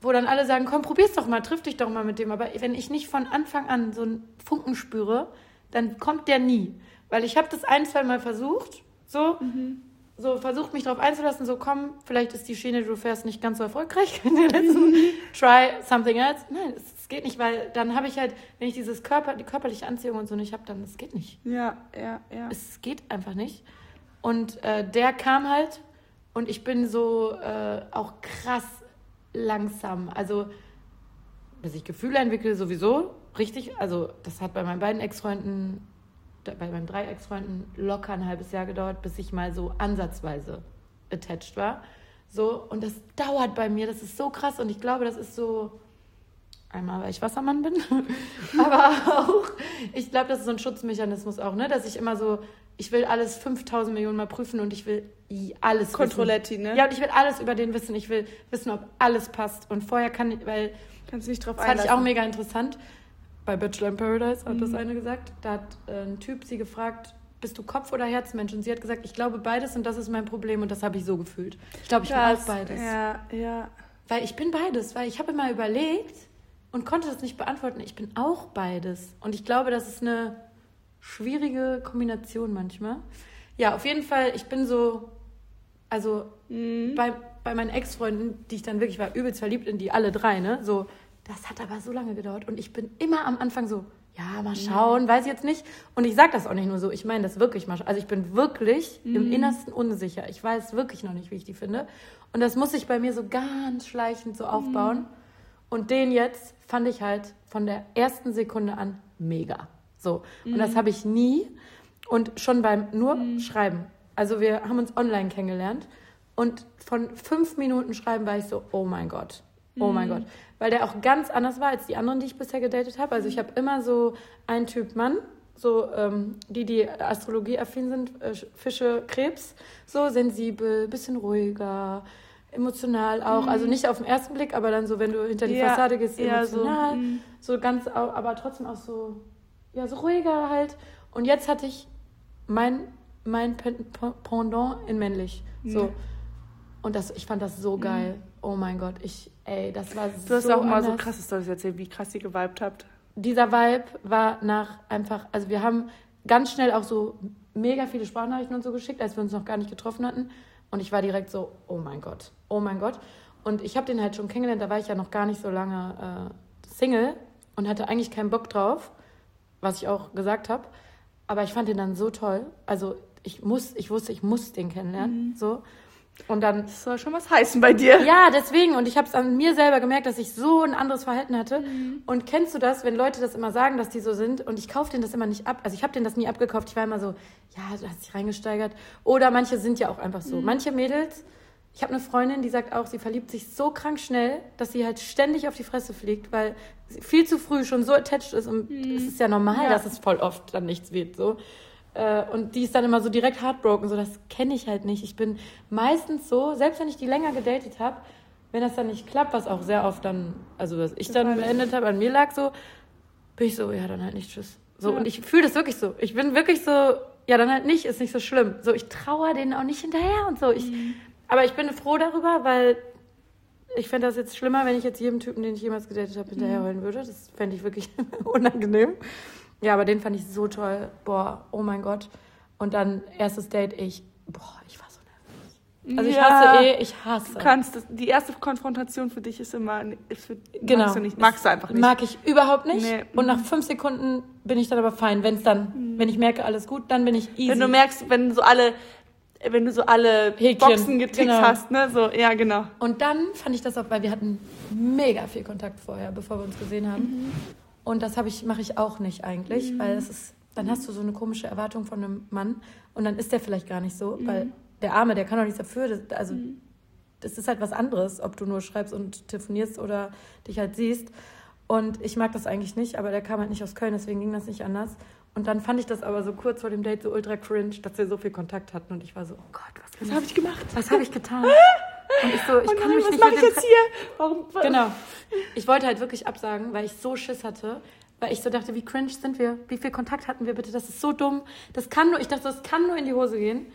wo dann alle sagen, komm, probier's doch mal, triff dich doch mal mit dem. Aber wenn ich nicht von Anfang an so einen Funken spüre, dann kommt der nie. Weil ich habe das ein, zwei Mal versucht, so, so versucht mich darauf einzulassen, so komm, vielleicht ist die Schiene, die du fährst, nicht ganz so erfolgreich [LAUGHS] in der letzten, try something else. Nein, es, es geht nicht, weil dann habe ich halt, wenn ich dieses Körper, die körperliche Anziehung und so nicht habe, dann, es geht nicht. Ja, ja, ja. Es geht einfach nicht. Und äh, der kam halt und ich bin so äh, auch krass langsam. Also dass ich Gefühle entwickle, sowieso richtig. Also, das hat bei meinen beiden Ex-Freunden, bei meinen drei Ex-Freunden locker ein halbes Jahr gedauert, bis ich mal so ansatzweise attached war. So, und das dauert bei mir, das ist so krass und ich glaube, das ist so, einmal, weil ich Wassermann bin, [LAUGHS] aber auch, ich glaube, das ist so ein Schutzmechanismus auch, ne, dass ich immer so, ich will alles 5000 Millionen Mal prüfen und ich will alles Controletti, wissen. ne? Ja, und ich will alles über den wissen, ich will wissen, ob alles passt und vorher kann ich, weil, Kannst du nicht drauf das fand ich einlassen. auch mega interessant, bei Bachelor in Paradise hat das Mhm. eine gesagt, da hat äh, ein Typ sie gefragt, bist du Kopf- oder Herzmensch? Und sie hat gesagt, ich glaube beides und das ist mein Problem und das habe ich so gefühlt. Ich glaube, ich bin Krass. auch beides. Ja, ja. Weil ich bin beides, weil ich habe immer überlegt und konnte das nicht beantworten. Ich bin auch beides. Und ich glaube, das ist eine schwierige Kombination manchmal. Ja, auf jeden Fall, ich bin so, also Mhm. bei, bei meinen Ex-Freunden, die ich dann wirklich war, übelst verliebt in die alle drei, ne? So, das hat aber so lange gedauert. Und ich bin immer am Anfang so, ja, mal schauen, weiß ich jetzt nicht. Und ich sage das auch nicht nur so, ich meine das wirklich mal. Also ich bin wirklich im Innersten unsicher. Ich weiß wirklich noch nicht, wie ich die finde. Und das muss sich bei mir so ganz schleichend so aufbauen. Und den jetzt fand ich halt von der ersten Sekunde an mega. So. Und das habe ich nie. Und schon beim nur Schreiben. Also wir haben uns online kennengelernt. Und von fünf Minuten Schreiben war ich so, oh mein Gott. Oh mein Gott. Weil der auch ganz anders war als die anderen, die ich bisher gedatet habe. Also ich habe immer so einen Typ Mann, so ähm, die, die Astrologie-affin sind, äh, Fische, Krebs, so sensibel, bisschen ruhiger, emotional auch. Also nicht auf den ersten Blick, aber dann so, wenn du hinter die Ja, Fassade gehst, so, emotional. mm. So, ganz, aber trotzdem auch so, ja, so ruhiger halt. Und jetzt hatte ich mein, mein Pen- Pen- Pendant in männlich. So. Mhm. Und das, ich fand das so geil. Oh mein Gott, ich, ey, das war so Du hast auch mal so krasse Storys erzählt, wie krass ihr geweibt habt. Dieser Vibe war nach einfach, also wir haben ganz schnell auch so mega viele Sprachnachrichten und so geschickt, als wir uns noch gar nicht getroffen hatten. Und ich war direkt so, oh mein Gott, oh mein Gott. Und ich habe den halt schon kennengelernt, da war ich ja noch gar nicht so lange äh, Single und hatte eigentlich keinen Bock drauf, was ich auch gesagt habe. Aber ich fand den dann so toll. Also ich muss, ich wusste, ich muss den kennenlernen. So. Und dann Das soll schon was heißen bei dir. ja, deswegen. Und ich habe es an mir selber gemerkt, dass ich so ein anderes Verhalten hatte. Und kennst du das, wenn Leute das immer sagen, dass die so sind? Und ich kaufe denen das immer nicht ab. Also ich habe denen das nie abgekauft. Ich war immer so, ja, du hast dich reingesteigert. Oder manche sind ja auch einfach so. Manche Mädels, ich habe eine Freundin, die sagt auch, sie verliebt sich so krank schnell, dass sie halt ständig auf die Fresse fliegt, weil sie viel zu früh schon so attached ist. Und es ist ja normal, Ja. dass es voll oft dann nichts wird. So. Äh, Und die ist dann immer so direkt heartbroken. So, das kenne ich halt nicht. Ich bin meistens so, selbst wenn ich die länger gedatet habe, wenn das dann nicht klappt, was auch sehr oft dann, also was ich dann beendet habe, an mir lag so, bin ich so, ja, dann halt nicht, tschüss. So, Ja. und ich fühle das wirklich so. Ich bin wirklich so, ja, dann halt nicht, ist nicht so schlimm. So, ich trauere denen auch nicht hinterher und so. Ich, Aber ich bin froh darüber, weil ich fände das jetzt schlimmer, wenn ich jetzt jedem Typen, den ich jemals gedatet habe, hinterher heulen würde. Das fände ich wirklich [LAUGHS] unangenehm. Ja, aber den fand ich so toll. Boah, oh mein Gott. Und dann erstes Date, ich, boah, ich war so nervös. Also ich Ja. hasse eh, ich hasse. Du kannst das, die erste Konfrontation für dich ist immer ist für, Genau. magst du nicht, magst du einfach nicht. Mag ich überhaupt nicht. Nee. Und nach fünf Sekunden bin ich dann aber fein. Wenn es dann, wenn ich merke, alles gut, dann bin ich easy. wenn du merkst, wenn so alle wenn du so alle Häkchen, Boxen getickt genau. hast, ne? So, ja, genau. Und dann fand ich das auch, weil wir hatten mega viel Kontakt vorher, bevor wir uns gesehen haben. Mhm. Und das habe ich, mache ich auch nicht eigentlich, weil es ist, dann hast du so eine komische Erwartung von einem Mann und dann ist der vielleicht gar nicht so, Mhm. weil der Arme, der kann doch nichts dafür. Das, also das ist halt was anderes, ob du nur schreibst und telefonierst oder dich halt siehst. Und ich mag das eigentlich nicht, aber der kam halt nicht aus Köln, deswegen ging das nicht anders. Und dann fand ich das aber so kurz vor dem Date so ultra cringe, dass wir so viel Kontakt hatten und ich war so, oh Gott, was, Was habe ich gemacht? was habe ich getan? Und ich so, ich oh kann nein, mich was nicht mache ich jetzt hier? Warum? Genau. Ich wollte halt wirklich absagen, weil ich so Schiss hatte. Weil ich so dachte, wie cringe sind wir? Wie viel Kontakt hatten wir bitte? Das ist so dumm. Das kann nur, ich dachte, das kann nur in die Hose gehen.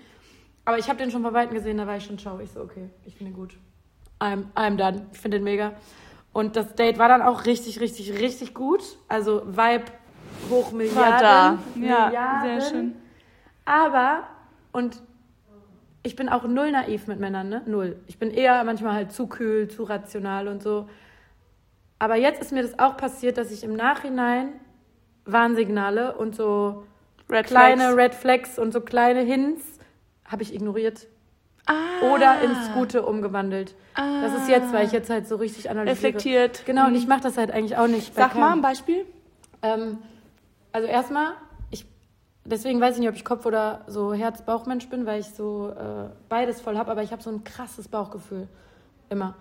Aber ich habe den schon von Weitem gesehen, da war ich schon schau. Ich so, okay, ich finde ihn gut. I'm, I'm done. Ich finde den mega. Und das Date war dann auch richtig, richtig, richtig gut. Also Vibe hoch Milliarden. War da. Ja, Milliarden. sehr schön. Aber, und ich bin auch null naiv mit Männern, ne? Null. Ich bin eher manchmal halt zu kühl, zu rational und so. Aber jetzt ist mir das auch passiert, dass ich im Nachhinein Warnsignale und so Red kleine Flags. Red Flags und so kleine Hints habe ich ignoriert. oder ins Gute umgewandelt. Das ist jetzt, weil ich jetzt halt so richtig analysiere. Reflektiert. Genau, und ich mache das halt eigentlich auch nicht. Sag mal ein Beispiel. ähm, also erstmal, ich, deswegen weiß ich nicht, ob ich Kopf- oder so Herz-Bauchmensch bin, weil ich so äh, beides voll habe, aber ich habe so ein krasses Bauchgefühl. Immer.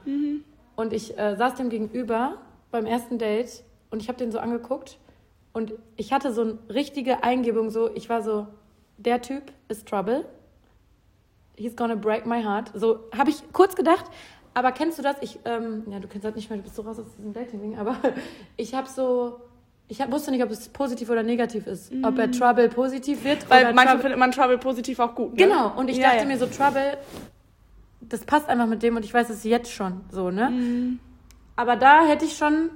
Und ich äh, saß dem gegenüber beim ersten Date und ich habe den so angeguckt und ich hatte so eine richtige Eingebung, so, ich war so, der Typ ist Trouble. He's gonna break my heart. So habe ich kurz gedacht, aber kennst du das? Ich, ähm, ja, du kennst das nicht mehr, du bist so raus aus diesem Dating-Ding, aber [LAUGHS] ich habe so, ich wusste nicht, ob es positiv oder negativ ist. Ob er Trouble positiv wird Mhm. Weil oder manchmal Trouble findet man Trouble positiv auch gut. Ne? Genau, und ich Ja, dachte ja. mir so, Trouble, das passt einfach mit dem und ich weiß es jetzt schon so, ne? Mhm. Aber da hätte ich schon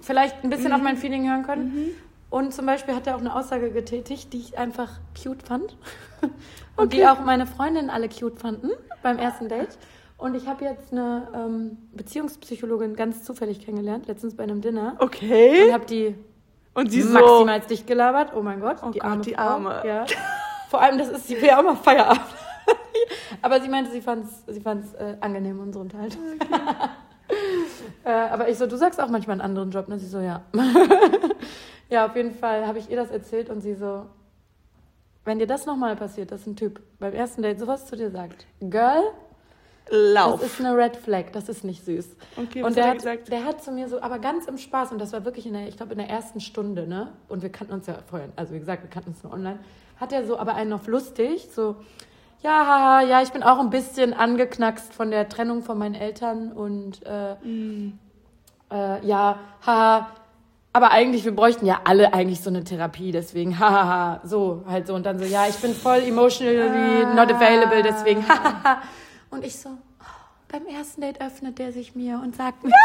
vielleicht ein bisschen auf mein Feeling hören können. Mhm. Und zum Beispiel hat er auch eine Aussage getätigt, die ich einfach cute fand. [LAUGHS] Und die auch meine Freundinnen alle cute fanden beim ersten Date. Und ich habe jetzt eine ähm, Beziehungspsychologin ganz zufällig kennengelernt, letztens bei einem Dinner. Okay. Und habe die Und sie so. maximal dicht gelabert. Oh mein Gott, Oh die Gott, arme die Frau. Arme. Ja. [LAUGHS] Vor allem, das ist, sie will ja auch mal Feierabend. [LAUGHS] aber sie meinte, sie fand es sie fand's, äh, angenehm, unsere Unterhaltung. [LAUGHS] äh, aber ich so, du sagst auch manchmal einen anderen Job, ne? Sie so, ja. ja, auf jeden Fall habe ich ihr das erzählt und sie so, wenn dir das nochmal passiert, dass ein Typ beim ersten Date sowas zu dir sagt, Girl, Lauf. das ist eine Red Flag, das ist nicht süß. Okay, was und der hat er gesagt? der hat zu mir so, aber ganz im Spaß, und das war wirklich in der, ich glaube, in der ersten Stunde, ne? Und wir kannten uns ja vorher, also wie gesagt, wir kannten uns nur online, hat er so aber einen auf lustig, so, ja, haha, ja, ich bin auch ein bisschen angeknackst von der Trennung von meinen Eltern und äh, Mm. äh, ja, haha, aber eigentlich, wir bräuchten ja alle eigentlich so eine Therapie, deswegen, [LAUGHS] hahaha, so, halt so. Und dann so, ja, ich bin voll emotionally not available, deswegen, [LAUGHS] hahaha. Und ich so, oh, beim ersten Date öffnet der sich mir und sagt mir, [LAUGHS]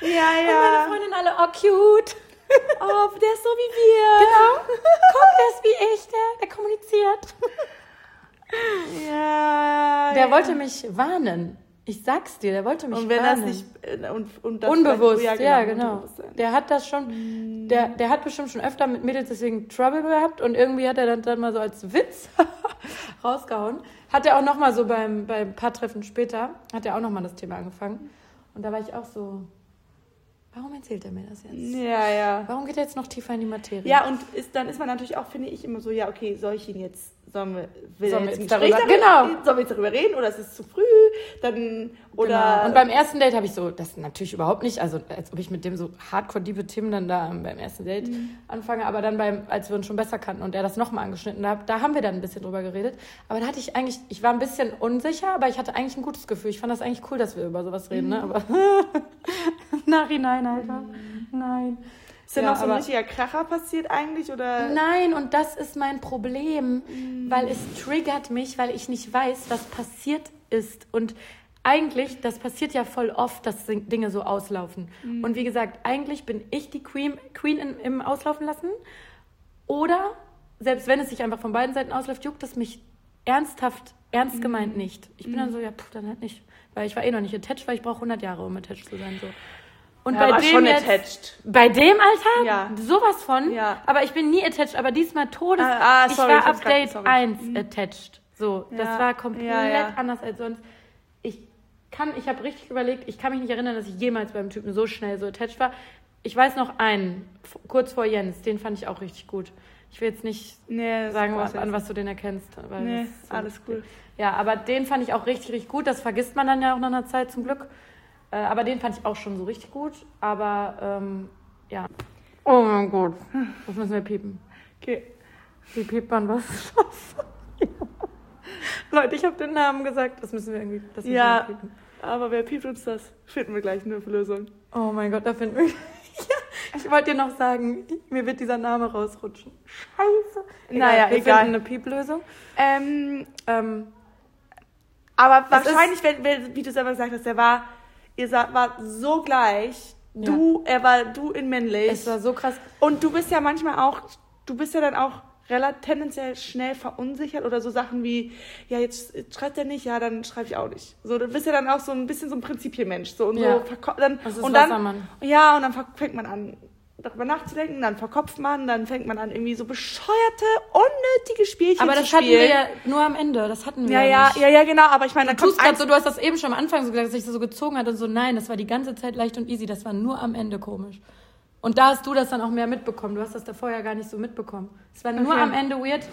Ja, und meine ja. Freundin alle, oh, cute. Oh, der ist so wie wir. Genau. Guck, der ist wie ich, der, der kommuniziert. Ja. Der ja. wollte mich warnen. Ich sag's dir, der wollte mich Und wenn warnen. das nicht. äh, Und, und das Unbewusst, vielleicht- ja, genau. Unterbewusstsein. Der hat das schon, der, der hat bestimmt schon öfter mit Mädels deswegen Trouble gehabt und irgendwie hat er dann, dann mal so als Witz [LAUGHS] [LAUGHS] rausgehauen. Hat er auch nochmal so beim, beim paar Treffen später, hat er auch nochmal das Thema angefangen. Und da war ich auch so, warum erzählt er mir das jetzt? Ja, ja. Warum geht er jetzt noch tiefer in die Materie? Ja, und ist, dann ist man natürlich auch, finde ich, immer so, ja, okay, soll ich ihn jetzt, sollen wir, will Sollen wir jetzt jetzt darüber- darüber, genau. sollen wir jetzt darüber reden oder ist es zu früh? Dann, oder. Genau. Und beim ersten Date habe ich so, das natürlich überhaupt nicht, also als ob ich mit dem so hardcore diebe Themen dann da beim ersten Date Mhm. anfange, aber dann beim, als wir uns schon besser kannten und er das nochmal angeschnitten hat, da haben wir dann ein bisschen drüber geredet. Aber da hatte ich eigentlich, ich war ein bisschen unsicher, aber ich hatte eigentlich ein gutes Gefühl. Ich fand das eigentlich cool, dass wir über sowas reden, Mhm. ne? Aber [LAUGHS] Nachhinein, Alter. Nein. Ist denn Ja, noch so ein richtiger Kracher passiert eigentlich? Oder? Nein, und das ist mein Problem, Mhm. weil es triggert mich, weil ich nicht weiß, was passiert ist. Und eigentlich, das passiert ja voll oft, dass Ding- Dinge so auslaufen. Mhm. Und wie gesagt, eigentlich bin ich die Queen, Queen in, im Auslaufen lassen. Oder, selbst wenn es sich einfach von beiden Seiten ausläuft, juckt es mich ernsthaft, Mhm. ernst gemeint nicht. Ich bin dann so, ja, pff, dann halt nicht. Weil ich war eh noch nicht attached, weil ich brauche 100 Jahre, um attached zu sein. So. Und Ja, bei war dem schon jetzt, attached. bei dem, Alter? Ja. Sowas von. Ja. Aber ich bin nie attached, aber diesmal Todes. Ah, ah, sorry, ich war ab grad- Date sorry. 1 attached. So, das Ja. war komplett Ja, anders als sonst. Ich kann, ich habe richtig überlegt, ich kann mich nicht erinnern, dass ich jemals beim Typen so schnell so attached war. Ich weiß noch einen, kurz vor Jens, den fand ich auch richtig gut. Ich will jetzt nicht Nee, das sagen, was, an was du den erkennst. Weil Nee, das so- alles cool. Ja, aber den fand ich auch richtig, richtig gut. Das vergisst man dann ja auch nach einer Zeit zum Glück. Äh, aber den fand ich auch schon so richtig gut. Aber ähm, ja. Oh mein Gott. Das müssen wir piepen. Okay. Wie piept man was? [LAUGHS] Leute, ich habe den Namen gesagt. Das müssen wir irgendwie. Das müssen Ja. wir piepen. Aber wer piept uns das? Finden wir gleich eine Lösung. Oh mein Gott, da finden wir. [LAUGHS] ich wollte dir noch sagen, mir wird dieser Name rausrutschen. Scheiße. Naja, wir egal. finden eine Pieplösung. Ähm, Ähm, aber Es ist- wahrscheinlich, wenn, wenn, wie du selber gesagt hast, der war, ihr sa- war so gleich. Ja. Du, er war du in männlich. es war so krass. Und du bist ja manchmal auch, du bist ja dann auch relativ tendenziell schnell verunsichert oder so Sachen wie, ja, jetzt schreibt er nicht, ja, dann schreibe ich auch nicht. So, du bist ja dann auch so ein bisschen so ein Prinzipienmensch. So und Ja. so dann, ist und dann, Wassermann. Ja, und dann fängt man an, darüber nachzudenken, dann verkopft man, dann fängt man an, irgendwie so bescheuerte, unnötige Spielchen Aber zu das hatten spielen. wir ja nur am Ende. Das hatten wir ja, ja, ja, ja, genau, aber ich meine, dann Du kommt eins, so, du hast das eben schon am Anfang so gesagt, dass sich das so gezogen hat und so, nein, das war die ganze Zeit leicht und easy, das war nur am Ende komisch. Und da hast du das dann auch mehr mitbekommen. Du hast das davor ja gar nicht so mitbekommen. Es war nur Okay. am Ende weird,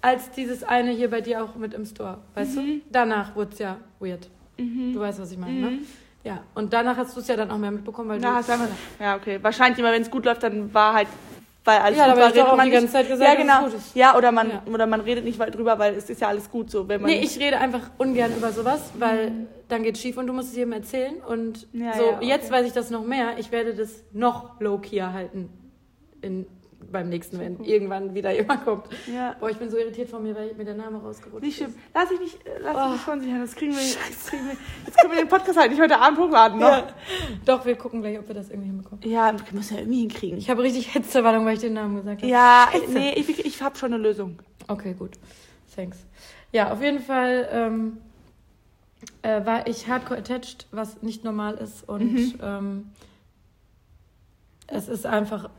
als dieses eine hier bei dir auch mit im Store. Weißt Mhm. du? Danach wurde es ja weird. Du weißt, was ich meine, ne? Ja. Und danach hast du es ja dann auch mehr mitbekommen, weil Na, du. du einfach, ja, okay. Wahrscheinlich immer, wenn es gut läuft, dann war halt, weil alles Ja, gut war, auch man die nicht. ganze Zeit gesagt, ja, dass es genau. gut ist. Ja, oder man, Ja. oder man redet nicht weit drüber, weil es ist ja alles gut so, wenn man. Nee, ich rede einfach ungern über sowas, weil dann geht's schief und du musst es jedem erzählen. Und Ja, so, ja, okay. jetzt weiß ich das noch mehr. Ich werde das noch low-key halten in, beim nächsten, wenn irgendwann wieder jemand kommt. Ja. Boah, ich bin so irritiert von mir, weil mir der Name rausgerutscht Nicht ist. schlimm. Lass ich nicht, äh, lass Oh. dich nicht verunsichern. Das kriegen wir, das kriegen wir. Jetzt können wir den Podcast halt nicht heute Abend hochladen, ne? Ja. Doch, wir gucken gleich, ob wir das irgendwie hinbekommen. Ja, wir müssen ja irgendwie hinkriegen. Ich habe richtig Hitzewallung, weil ich den Namen gesagt habe. Ja, Scheiße. nee, ich, ich habe schon eine Lösung. Okay, gut. Thanks. Ja, auf jeden Fall ähm, äh, war ich hardcore attached, was nicht normal ist. Und Mhm. ähm, es ist einfach,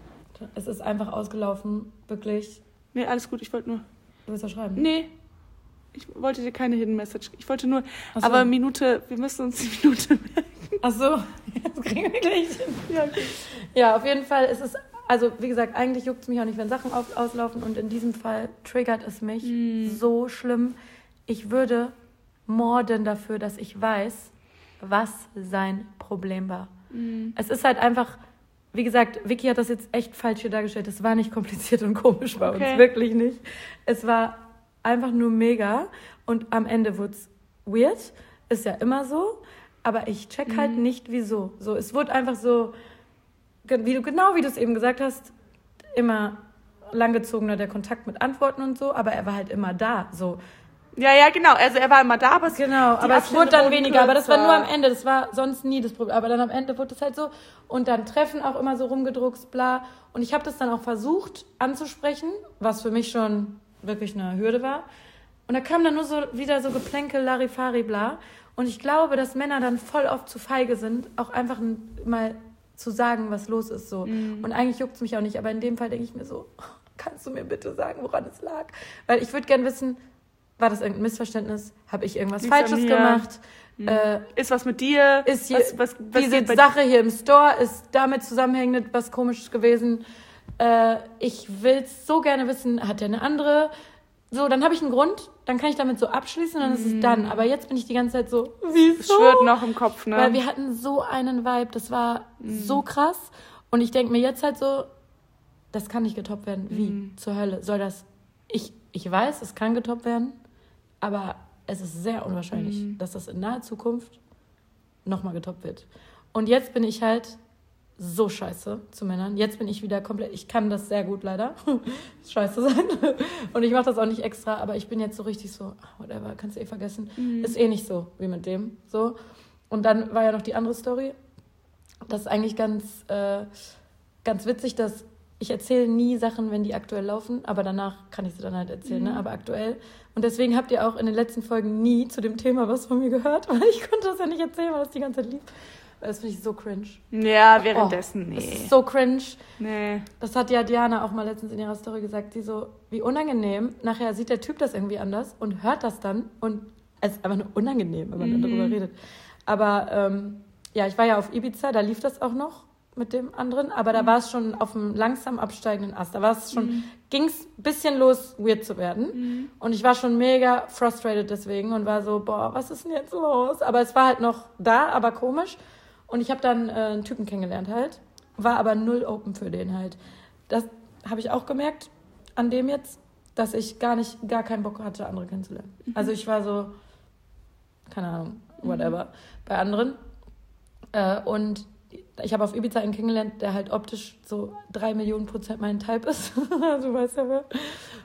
es ist einfach ausgelaufen, wirklich. Nee, alles gut, ich wollte nur. Du willst ja schreiben. Nee. Ich wollte dir keine Hidden Message. Ich wollte nur. So. Aber Minute, wir müssen uns die Minute merken. Ach so, [LAUGHS] jetzt kriegen wir gleich hin. Ja, okay. Ja, auf jeden Fall ist es, also wie gesagt, eigentlich juckt es mich auch nicht, wenn Sachen auf, auslaufen. Und in diesem Fall triggert es mich so schlimm. Ich würde morden dafür, dass ich weiß, was sein Problem war. Es ist halt einfach, wie gesagt, Vicky hat das jetzt echt falsch hier dargestellt. Es war nicht kompliziert und komisch bei Okay. uns, wirklich nicht. Es war einfach nur mega und am Ende wurde es weird. Ist ja immer so. Aber ich check halt nicht, wieso. So, es wurde einfach so, wie du genau wie du es eben gesagt hast, immer langgezogener der Kontakt mit Antworten und so, aber er war halt immer da. So, Ja, ja, genau. Also er war immer da, aber es, Genau, aber es wurde dann weniger. Aber das war kürzer. nur am Ende. Das war sonst nie das Problem. Aber dann am Ende wurde es halt so. Und dann Treffen auch immer so rumgedruckst, bla. Und ich habe das dann auch versucht anzusprechen, was für mich schon wirklich eine Hürde war. Und da kam dann nur so wieder so Geplänkel, Larifari, bla. Und ich glaube, dass Männer dann voll oft zu feige sind, auch einfach mal zu sagen, was los ist. So. Und eigentlich juckt es mich auch nicht. Aber in dem Fall denke ich mir so, [LAUGHS] kannst du mir bitte sagen, woran es lag? Weil ich würde gern wissen, war das irgendein Missverständnis? Habe ich irgendwas an Falsches gemacht? Äh, Ist was mit dir? ist hier, was, was, was diese Sache hier im Store ist damit zusammenhängend was komisches gewesen. Äh, ich will es so gerne wissen, hat er eine andere? So, dann habe ich einen Grund, dann kann ich damit so abschließen, dann ist es dann. Aber jetzt bin ich die ganze Zeit so, Es wieso? schwirrt noch im Kopf, ne? Weil wir hatten so einen Vibe, das war so krass. Und ich denke mir jetzt halt so, das kann nicht getoppt werden. Wie? Zur Hölle? Soll das. Ich, ich weiß, es kann getoppt werden, aber es ist sehr unwahrscheinlich, dass das in naher Zukunft nochmal getoppt wird. Und jetzt bin ich halt so scheiße zu Männern. Jetzt bin ich wieder komplett. Ich kann das sehr gut leider. [LAUGHS] scheiße sein. Und ich mache das auch nicht extra, aber ich bin jetzt so richtig so, ah, whatever, kannst du eh vergessen. Ist eh nicht so wie mit dem. So. Und dann war ja noch die andere Story. Das ist eigentlich ganz, äh, ganz witzig, dass ich erzähle nie Sachen, wenn die aktuell laufen, aber danach kann ich sie dann halt erzählen, ne? aber aktuell. Und deswegen habt ihr auch in den letzten Folgen nie zu dem Thema was von mir gehört, [LAUGHS] weil ich konnte das ja nicht erzählen, weil das die ganze Zeit lief. Das finde ich so cringe. ja, währenddessen, Oh, Das nee. ist so cringe. Nee. Das hat ja Diana auch mal letztens in ihrer Story gesagt, die so, wie unangenehm. Nachher sieht der Typ das irgendwie anders und hört das dann und es ist einfach nur unangenehm, wenn man dann darüber redet. Aber ähm, ja, ich war ja auf Ibiza, da lief das auch noch mit dem anderen, aber da war es schon auf einem langsam absteigenden Ast. Da war es schon, ging es ein bisschen los, weird zu werden. Und ich war schon mega frustrated deswegen und war so, boah, was ist denn jetzt los? Aber es war halt noch da, aber komisch. Und ich habe dann äh, einen Typen kennengelernt halt, war aber null open für den halt. Das habe ich auch gemerkt an dem jetzt, dass ich gar nicht, gar keinen Bock hatte, andere kennenzulernen. Also ich war so, keine Ahnung, whatever, bei anderen. Äh, und ich habe auf Ibiza einen kennengelernt, der halt optisch so drei Millionen Prozent mein Type ist. [LAUGHS] du weißt ja wer.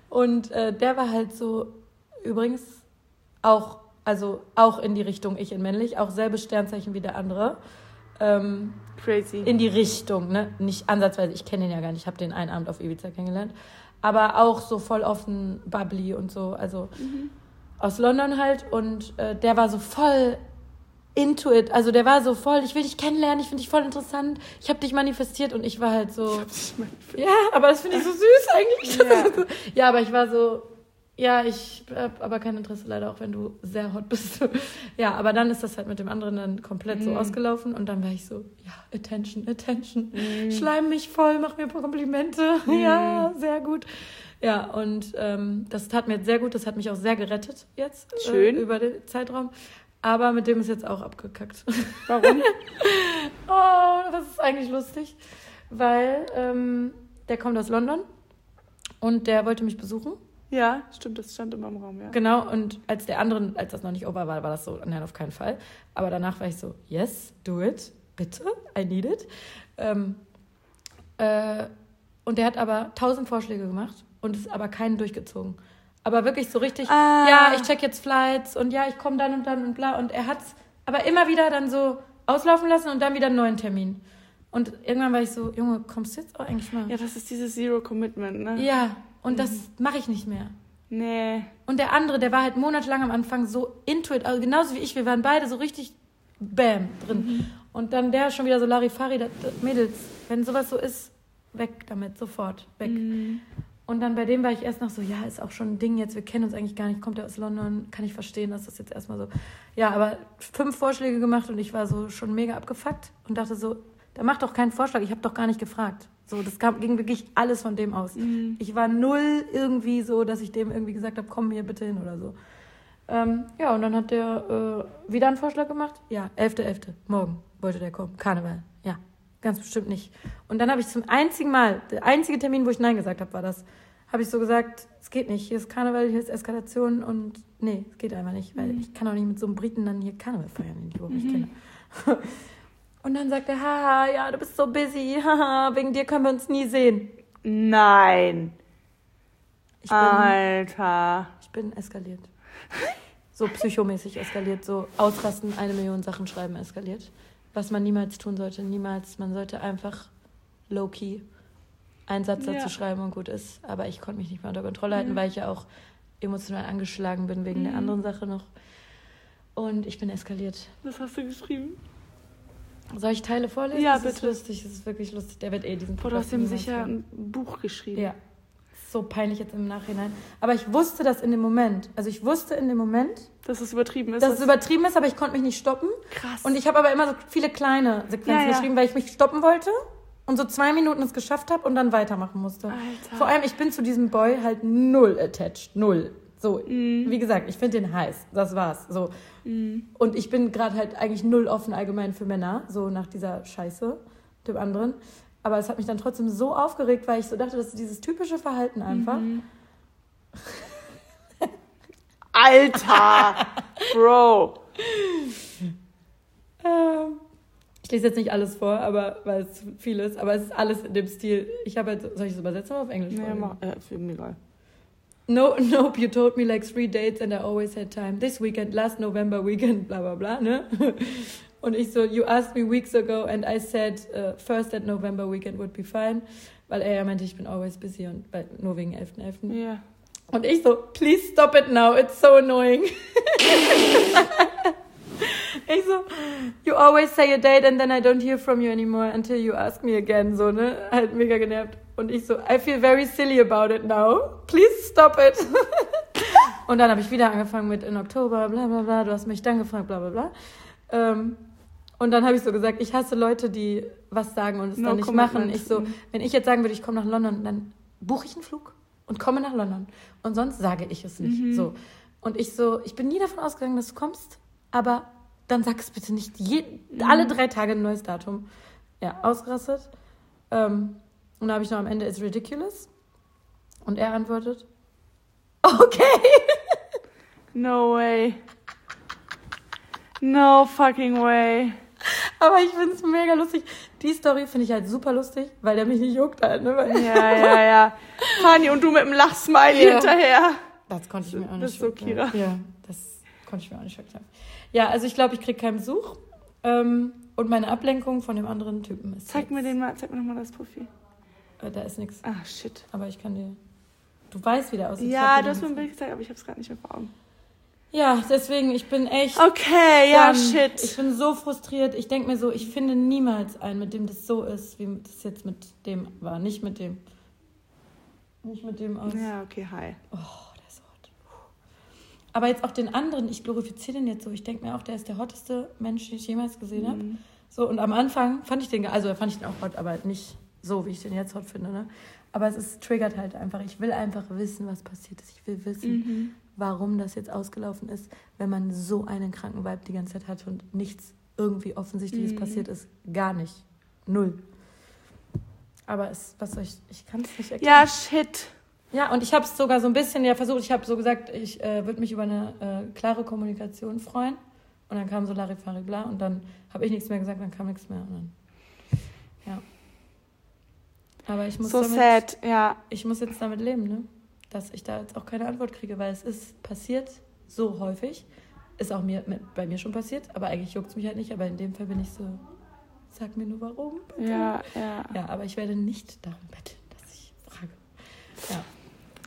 Und äh, der war halt so, übrigens auch, also auch in die Richtung ich in männlich, auch selbes Sternzeichen wie der andere. Ähm, Crazy. in die Richtung, ne? Nicht ansatzweise, ich kenne den ja gar nicht, ich habe den einen Abend auf Ibiza kennengelernt. Aber auch so voll offen, bubbly und so, also aus London halt. Und äh, der war so voll into it. Also der war so voll, ich will dich kennenlernen, ich finde dich voll interessant, ich habe dich manifestiert und ich war halt so. Ja, aber das finde ich so süß eigentlich. Ja. [LAUGHS] ja, aber ich war so, ja, ich habe aber kein Interesse leider, auch wenn du sehr hot bist. [LAUGHS] ja, aber dann ist das halt mit dem anderen dann komplett mm. so mhm. ausgelaufen und dann war ich so, ja, attention, attention, mm. schleim mich voll, mach mir ein paar Komplimente. [LAUGHS] Mm. Ja, sehr gut. Ja, und ähm, das tat mir sehr gut, das hat mich auch sehr gerettet jetzt Schön. Äh, über den Zeitraum. Aber mit dem ist jetzt auch abgekackt. Warum? [LAUGHS] oh, das ist eigentlich lustig, weil ähm, der kommt aus London und der wollte mich besuchen. Ja, stimmt, das stand immer im Raum, ja. Genau, und als der andere, als das noch nicht over war, war das so, nein, auf keinen Fall. Aber danach war ich so, yes, do it, bitte, I need it. Ähm, äh, und der hat aber tausend Vorschläge gemacht und ist aber keinen durchgezogen. Aber wirklich so richtig, ah. ja, ich check jetzt Flights und ja, ich komme dann und dann und bla. Und er hat's aber immer wieder dann so auslaufen lassen und dann wieder einen neuen Termin. Und irgendwann war ich so, Junge, kommst du jetzt auch eigentlich mal? Ja, das ist dieses Zero Commitment, ne? Ja, und mhm. das mache ich nicht mehr. Nee. Und der andere, der war halt monatelang am Anfang so into it, also genauso wie ich, wir waren beide so richtig bam drin. Mhm. Und dann der schon wieder so Larifari, das, das Mädels, wenn sowas so ist, weg damit, sofort, weg. Mhm. Und dann bei dem war ich erst noch so, ja, ist auch schon ein Ding jetzt, wir kennen uns eigentlich gar nicht, kommt er aus London, kann ich verstehen, dass das jetzt erstmal so. Ja, aber fünf Vorschläge gemacht und ich war so schon mega abgefuckt und dachte so, der macht doch keinen Vorschlag, ich habe doch gar nicht gefragt. So, das kam, ging wirklich alles von dem aus. Mhm. Ich war null irgendwie so, dass ich dem irgendwie gesagt habe, komm hier bitte hin oder so. Ähm, ja, und dann hat der äh, wieder einen Vorschlag gemacht. Ja, 11.11. .11. Morgen wollte der kommen. Karneval. Ja, ganz bestimmt nicht. Und dann habe ich zum einzigen Mal, der einzige Termin, wo ich Nein gesagt habe, war das habe ich so gesagt, es geht nicht, hier ist Karneval, hier ist Eskalation und nee, es geht einfach nicht, weil mhm. ich kann auch nicht mit so einem Briten dann hier Karneval feiern, den ich überhaupt nicht mhm. kenne. [LAUGHS] Und dann sagt er, haha, ja, du bist so busy, [LAUGHS] haha, wegen dir können wir uns nie sehen. Nein. Ich bin, Alter. Ich bin eskaliert. So psychomäßig eskaliert, so ausrasten, eine Million Sachen schreiben eskaliert. Was man niemals tun sollte, niemals. Man sollte einfach low-key einen Satz dazu ja. schreiben und gut ist. Aber ich konnte mich nicht mehr unter Kontrolle halten, mhm. weil ich ja auch emotional angeschlagen bin wegen mhm. der anderen Sache noch. Und ich bin eskaliert. Was hast du geschrieben? Soll ich Teile vorlesen? Ja, das bitte. ist lustig, das ist wirklich lustig. Der wird eh diesen Podcast. du hast ihm sicher ein Buch geschrieben. Ja. So peinlich jetzt im Nachhinein. Aber ich wusste das in dem Moment. Also ich wusste in dem Moment, dass es übertrieben ist. Dass es übertrieben ist, aber ich konnte mich nicht stoppen. Krass. Und ich habe aber immer so viele kleine Sequenzen ja, ja. geschrieben, weil ich mich stoppen wollte und so zwei Minuten es geschafft habe und dann weitermachen musste. Alter. Vor allem, ich bin zu diesem Boy halt null attached. Null. So, mm. wie gesagt, ich finde den heiß. Das war's. So. Mm. Und ich bin gerade halt eigentlich null offen allgemein für Männer, so nach dieser Scheiße, dem anderen. Aber es hat mich dann trotzdem so aufgeregt, weil ich so dachte, das ist dieses typische Verhalten einfach. Mm. [LAUGHS] Alter! Bro! ähm. Ich lese jetzt nicht alles vor, aber weil es viel ist, aber es ist alles in dem Stil. Ich habe halt, soll ich es übersetzen oder auf Englisch? Ja, mach, äh, mich egal. No, nope, you told me like three dates and I always had time. This weekend, last November weekend, bla bla bla, ne? Und ich so, you asked me weeks ago and I said uh, first that November weekend would be fine. Weil er ja meinte, ich bin always busy und nur wegen 11.11. .11. Ja. Und ich so, please stop it now, it's so annoying. [LAUGHS] Ich so, you always say a date and then I don't hear from you anymore until you ask me again. So, ne? Halt mega genervt. Und ich so, I feel very silly about it now. Please stop it. [LAUGHS] und dann habe ich wieder angefangen mit in Oktober, bla bla bla. Du hast mich dann gefragt, bla bla bla. Ähm, und dann habe ich so gesagt, ich hasse Leute, die was sagen und es no dann nicht machen. Ich so, wenn ich jetzt sagen würde, ich komme nach London, dann buche ich einen Flug und komme nach London. Und sonst sage ich es nicht. Mhm. So. Und ich so, ich bin nie davon ausgegangen, dass du kommst, aber dann sag es bitte nicht. Je, mhm. Alle drei Tage ein neues Datum. Ja, ausgerastet. Ähm, und da habe ich noch am Ende, it's ridiculous. Und er antwortet, [LAUGHS] okay. no way. No fucking way. Aber ich finde es mega lustig. Die Story finde ich halt super lustig, weil der mich nicht juckt halt, ne? ja, ja, ja. Fanny und du mit dem Lachsmiley ja. hinterher. Das konnte ich mir auch nicht Das ist so Kira. Ja, das konnte ich mir auch nicht verkaufen. Ja, also ich glaube, ich kriege keinen Besuch. Ähm, und meine Ablenkung von dem anderen Typen ist. Zeig mir den mal, zeig mir nochmal das Profil. Äh, da ist nichts. Ah, shit. Aber ich kann dir. Du weißt, wie der aussieht. Ja, du hast mir ein Bild gezeigt, aber ich habe es gerade nicht mehr vor Augen. Ja, deswegen, ich bin echt. Okay, ja, shit. Ich bin so frustriert. Ich denke mir so, ich finde niemals einen, mit dem das so ist, wie das jetzt mit dem war. Nicht mit dem. Nicht mit dem aus. Ja, okay, hi. Oh, der ist hot. Aber jetzt auch den anderen, ich glorifiziere den jetzt so. Ich denke mir auch, der ist der hotteste Mensch, den ich jemals gesehen habe. Mhm. So, und am Anfang fand ich den, also fand ich den auch hot, aber nicht so, wie ich den jetzt hot finde. Ne? Aber es ist, triggert halt einfach. Ich will einfach wissen, was passiert ist. Ich will wissen, Mhm. Warum das jetzt ausgelaufen ist, wenn man so einen kranken Vibe die ganze Zeit hat und nichts irgendwie Offensichtliches Mhm. passiert ist. Gar nicht. Null. Aber es, was soll ich, ich kann es nicht erklären. Ja, shit. Ja, und ich habe es sogar so ein bisschen ja versucht. Ich habe so gesagt, ich äh, würde mich über eine äh, klare Kommunikation freuen. Und dann kam so Larifari bla und dann habe ich nichts mehr gesagt, dann kam nichts mehr. Und dann, ja. Aber ich muss, So damit, sad, ja. ich muss jetzt damit leben, ne? Dass ich da jetzt auch keine Antwort kriege, weil es ist passiert so häufig. Ist auch mir, mit, bei mir schon passiert, aber eigentlich juckt es mich halt nicht. Aber in dem Fall bin ich so, sag mir nur warum. bitte. Ja, ja. Ja, aber ich werde nicht darum betteln, dass ich frage. Ja.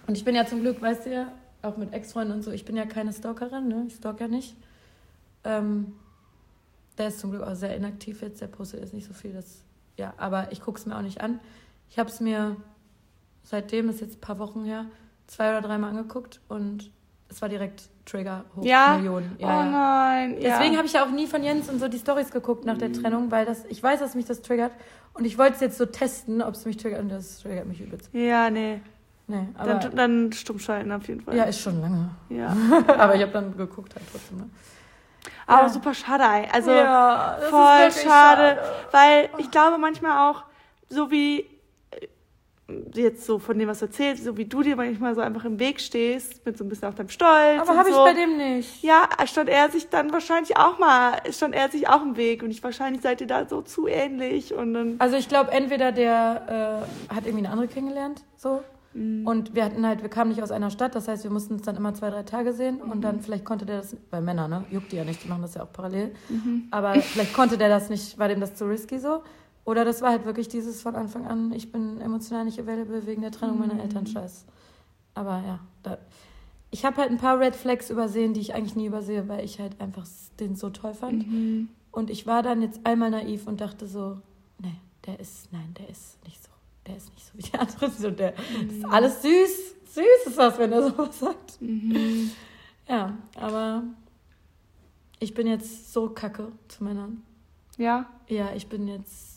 Und ich bin ja zum Glück, weißt du ja, auch mit Ex-Freunden und so, ich bin ja keine Stalkerin, ne? Ich stalk ja nicht. Ähm, der ist zum Glück auch sehr inaktiv jetzt, der postet jetzt nicht so viel. Das, ja, aber ich gucke es mir auch nicht an. Ich habe es mir seitdem, ist jetzt ein paar Wochen her, zwei oder dreimal angeguckt und es war direkt Trigger hoch Ja? Millionen. oh nein. Ja. Deswegen habe ich ja auch nie von Jens und so die Stories geguckt nach der Trennung, weil das, ich weiß, dass mich das triggert. Und ich wollte es jetzt so testen, ob es mich triggert. Und das triggert mich übelst. Ja, nee. Nee, aber. Dann, dann stumm schalten auf jeden Fall. ja, ist schon lange. ja. [LAUGHS] aber ich habe dann geguckt halt trotzdem. Ne? Aber Ja. super schade. Also ja, voll wirklich schade, weil ich glaube manchmal auch, so wie jetzt so von dem, was du erzählst, so wie du dir manchmal so einfach im Weg stehst, mit so ein bisschen auch deinem Stolz. Aber habe ich so. bei dem nicht. Ja, stand er sich dann wahrscheinlich auch mal, stand er sich auch im Weg und ich wahrscheinlich seid ihr da so zu ähnlich und dann. Also ich glaube, entweder der äh, hat irgendwie eine andere kennengelernt, so. Mhm. Und wir hatten halt, wir kamen nicht aus einer Stadt, das heißt, wir mussten uns dann immer zwei, drei Tage sehen und dann vielleicht konnte der das, bei Männern, ne, juckt die ja nicht, die machen das ja auch parallel, aber vielleicht konnte der das nicht, war dem das zu risky so. Oder das war halt wirklich dieses von Anfang an, ich bin emotional nicht available wegen der Trennung meiner Eltern, scheiß. Aber ja, da, ich habe halt ein paar Red Flags übersehen, die ich eigentlich nie übersehe, weil ich halt einfach den so toll fand. Mhm. Und ich war dann jetzt einmal naiv und dachte so, nee, der ist, nein, der ist nicht so. Der ist nicht so wie die anderen. So, der ist alles süß. Süß ist das, wenn er sowas sagt. Mhm. Ja, aber ich bin jetzt so kacke zu Männern. Ja, Ja, ich bin jetzt,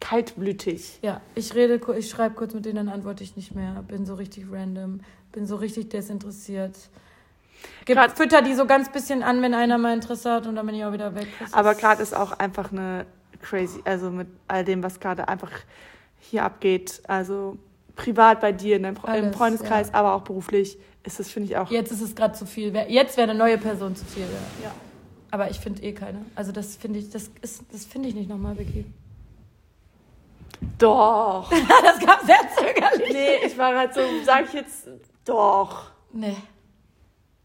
kaltblütig. ja, ich rede, ich schreibe kurz mit denen, dann antworte ich nicht mehr. Bin so richtig random, bin so richtig desinteressiert. Grad- Fütter die so ganz bisschen an, wenn einer mal Interesse hat und dann bin ich auch wieder weg. Das Aber gerade ist auch einfach eine crazy, also mit all dem, was gerade einfach hier abgeht, also privat bei dir in deinem, Fre- im Alles, Freundeskreis, aber auch beruflich, ist das, finde ich, auch. Jetzt ist es gerade zu viel. Jetzt wäre eine neue Person zu viel. Ja. Ja. Aber ich finde eh keine. Also das finde ich, das ist, das finde ich nicht nochmal, Vicky. Doch. [LAUGHS] das kam sehr zögerlich. nee, ich war halt so, sag ich jetzt, doch. Nee.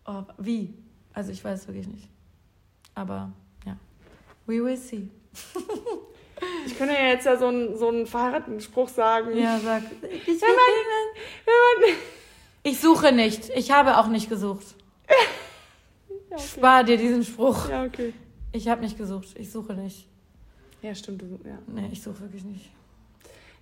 Oh, wie? Also ich weiß wirklich nicht. Aber ja. We will see. [LAUGHS] Ich könnte ja jetzt ja so einen, so einen verheirateten Spruch sagen. Ja, sag. Ich, Wenn man, wenn man, ich suche nicht. Ich habe auch nicht gesucht. ja, okay. Spar dir diesen Spruch. ja, okay. Ich habe nicht gesucht. Ich suche nicht. Ja, stimmt, du, ja. Nee, ich suche wirklich nicht.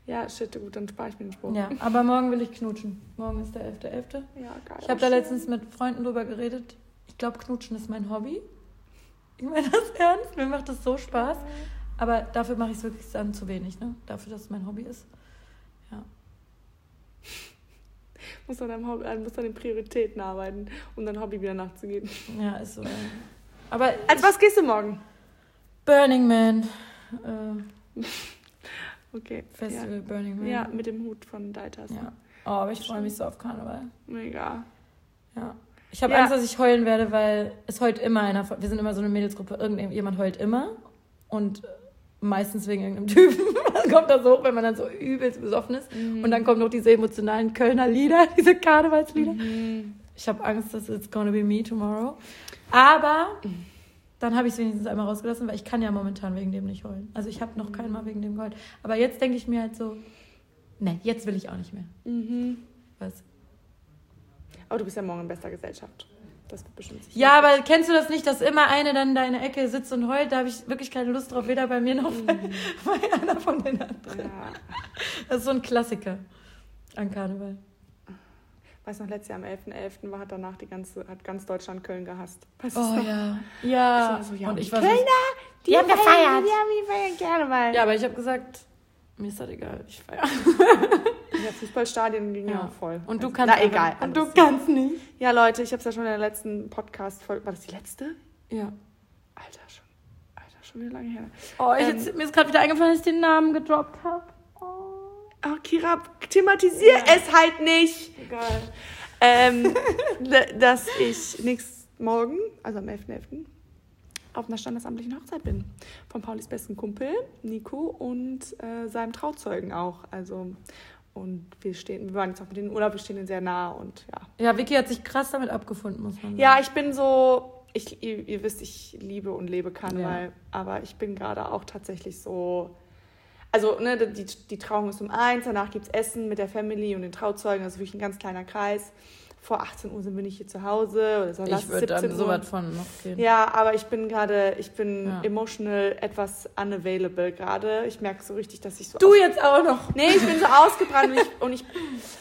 Ja, shit, gut, dann spare ich mir den Spruch. Ja, aber morgen will ich knutschen. Morgen ist der 11.11. Ja, geil. Ich habe da letztens mit Freunden drüber geredet. Ich glaube, Knutschen ist mein Hobby. Ich meine das [LAUGHS] ernst. Mir macht das so Spaß. Aber dafür mache ich es wirklich dann zu wenig, ne? Dafür, dass es mein Hobby ist. Ja. [LAUGHS] Muss an deinem Hobby, äh, muss an den Prioritäten arbeiten, um dein Hobby wieder nachzugehen. Ja, ist so. Aber Als was gehst du morgen? Burning Man. Äh, [LAUGHS] Okay. Festival Burning Man. Ja. ja, mit dem Hut von Deitas. ja. Oh, aber ich freue mich so auf Karneval. Mega. Ja. Ich habe Ja. Angst, dass ich heulen werde, weil es heult immer einer. Wir sind immer so eine Mädelsgruppe. Irgendjemand heult immer. Und meistens wegen irgendeinem Typen. [LAUGHS] Das kommt da so hoch, wenn man dann so übelst besoffen ist. Mhm. Und dann kommen noch diese emotionalen Kölner Lieder, [LAUGHS] diese Karnevalslieder. Mhm. Ich habe Angst, dass it's gonna be me tomorrow. Aber [LAUGHS] dann habe ich es wenigstens einmal rausgelassen, weil ich kann ja momentan wegen dem nicht heulen. Also ich habe noch kein Mal wegen dem geheult. Aber jetzt denke ich mir halt so, nee, jetzt will ich auch nicht mehr. Mhm. Was? Aber du bist ja morgen in bester Gesellschaft. Das wird bestimmt sich Ja, aber kennst du das nicht, dass immer eine dann da in der Ecke sitzt und heult? Da habe ich wirklich keine Lust drauf, weder bei mir noch bei, [LAUGHS] bei einer von den anderen. Ja. Das ist so ein Klassiker an Karneval. Weiß noch, letztes Jahr am 11.11. war hat danach die ganze, hat ganz Deutschland Köln gehasst. Weißt Oh ja. Ja. Ich so, ja, und die ich war Kölner, Die haben gefeiert. feiern, Die haben gefeiert, gerne mal. Ja, aber ich habe gesagt, mir ist das egal. Ich feiere. Ja, Fußballstadien ging ja. Voll. Und du Also, kannst Na, egal. Und du kannst nicht. Ja, Leute, ich habe es ja schon in der letzten Podcast-Folge. War das die letzte? Ja. Alter, schon. Alter, schon wieder lange her. Oh, ich Ähm, jetzt, mir ist gerade wieder eingefallen, dass ich den Namen gedroppt habe. Oh. Kira, thematisier Ja. es halt nicht. Egal. ähm, [LAUGHS] dass ich nächsten Morgen, also am 11.11., auf einer standesamtlichen Hochzeit bin. Von Paulis besten Kumpel, Nico, und äh, seinem Trauzeugen auch. Also, und wir stehen, wir waren jetzt auch mit den Urlaub, wir stehen denen sehr nah und ja. Ja, Vicky hat sich krass damit abgefunden, muss man sagen. Ja, ich bin so, ich, ihr, ihr wisst, ich liebe und lebe Karneval, aber ich bin gerade auch tatsächlich so. Also, ne, die, die Trauung ist um eins, danach gibt es Essen mit der Family und den Trauzeugen, also wirklich ein ganz kleiner Kreis. Vor 18 Uhr sind wir nicht hier zu Hause. Oder so, ich würde dann 17 so was von noch gehen. Ja, aber ich bin gerade, ich bin Ja. emotional etwas unavailable gerade. Ich merke so richtig, dass ich so. Du jetzt auch noch. Nee, ich bin so ausgebrannt und ich, und ich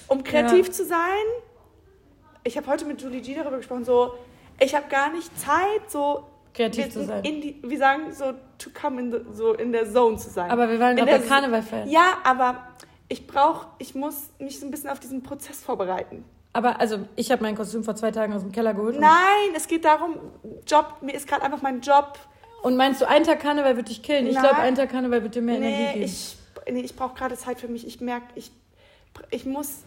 um kreativ zu sein, ich habe heute mit Julie G darüber gesprochen, so, ich habe gar nicht Zeit, so Kreativ wir- zu sein. In die, wir sagen so, to come in the, so in der Zone zu sein. Aber wir waren In gerade bei der- Karneval feiern. Ja, aber ich brauche, ich muss mich so ein bisschen auf diesen Prozess vorbereiten. Aber also, ich habe mein Kostüm vor zwei Tagen aus dem Keller geholt. Nein, es geht darum, Job, mir ist gerade einfach mein Job. Und meinst du, ein Tag Karneval wird dich killen? Ich Nein. glaube, ein Tag Karneval wird dir mehr Energie Nee, geben. ich, nee, ich brauche gerade Zeit für mich. Ich merke, ich, ich muss,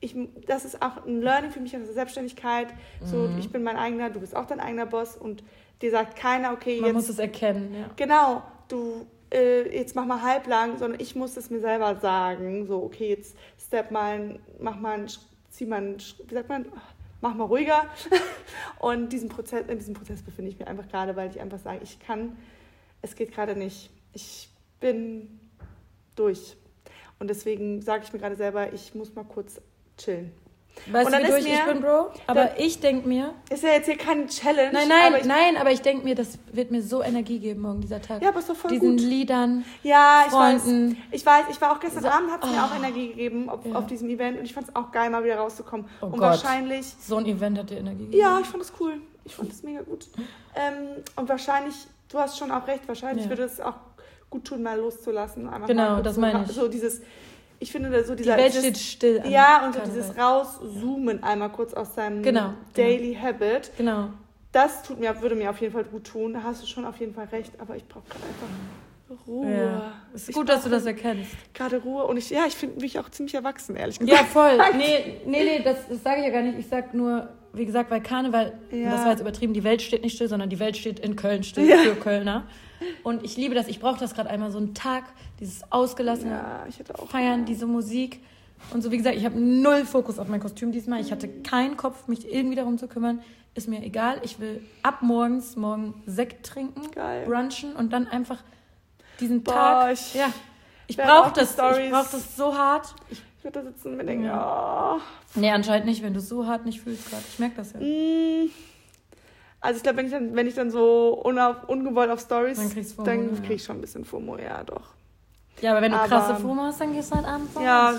ich, das ist auch ein Learning für mich in der Selbstständigkeit. So, Mhm. ich bin mein eigener, du bist auch dein eigener Boss und dir sagt keiner, okay, Man muss jetzt, es erkennen, ja. genau, du, äh, jetzt mach mal halblang, sondern ich muss es mir selber sagen. So, okay, jetzt step mal, ein- mach mal, zieh mal, wie sagt man, mach mal ruhiger. [LAUGHS] Und diesen Prozess, in diesem Prozess befinde ich mich einfach gerade, weil ich einfach sage, ich kann, es geht gerade nicht. Ich bin durch. Und deswegen sage ich mir gerade selber, ich muss mal kurz chillen. Weißt Und du, dann wie ist durch ich mir- bin, Bro? Aber ich denke mir... Ist ja jetzt hier keine Challenge. Nein, nein, aber ich, nein, aber ich denke mir, das wird mir so Energie geben morgen, dieser Tag. Ja, aber ist doch voll Diesen gut. Liedern, Ja, ich Freunden. weiß. Ich weiß, ich war auch gestern So- Abend, hat es mir Oh. auch Energie gegeben auf, Ja. auf diesem Event und ich fand es auch geil, mal wieder rauszukommen. Oh und Gott. wahrscheinlich, So ein Event hat dir Energie gegeben. ja, ich fand es cool. Ich fand es mega gut. [LAUGHS] Ähm, und wahrscheinlich, du hast schon auch recht, wahrscheinlich Ja. würde es auch gut tun, mal loszulassen. Einfach Genau, mal das meine ich. So dieses, ich finde, so Die dieser. Welt dieses, steht still. Ja, und so dieses Rauszoomen einmal kurz aus seinem Genau, Daily Habit. Genau. Das tut mir, würde mir auf jeden Fall gut tun. Da hast du schon auf jeden Fall recht, aber ich brauche gerade einfach Ruhe. Ja. Ist Ich gut, dass du das erkennst. Gerade Ruhe und ich, ja, ich finde mich auch ziemlich erwachsen, ehrlich Ja, gesagt. voll. [LAUGHS] Nee, nee, nee, das, das sage ich ja gar nicht. Ich sag nur, wie gesagt, weil Karneval, Ja. das war jetzt übertrieben, die Welt steht nicht still, sondern die Welt steht in Köln still Ja. für Kölner. Und ich liebe das, ich brauche das gerade einmal, so einen Tag, dieses ausgelassene Ja, ich hätte auch. Feiern, diese Musik. Und so, wie gesagt, ich habe null Fokus auf mein Kostüm diesmal. Ich hatte keinen Kopf, mich irgendwie darum zu kümmern. Ist mir egal. Ich will ab morgens morgen Sekt trinken, Geil. brunchen und dann einfach diesen Boah, Tag. ich ja, ich brauche das. Ich brauche das so hart. Ich, Ich würde da sitzen und mir denken, Ja. oh. nee, anscheinend nicht, wenn du es so hart nicht fühlst gerade. Ich merke das ja. Mm. Also ich glaube, wenn ich dann, wenn ich dann so unauf, ungewollt auf Stories, Dann FOMO, dann ja. kriege ich schon ein bisschen FOMO, ja doch. Ja, aber wenn du Aber- krasse FOMO hast, dann gehst du halt abends raus. Ja,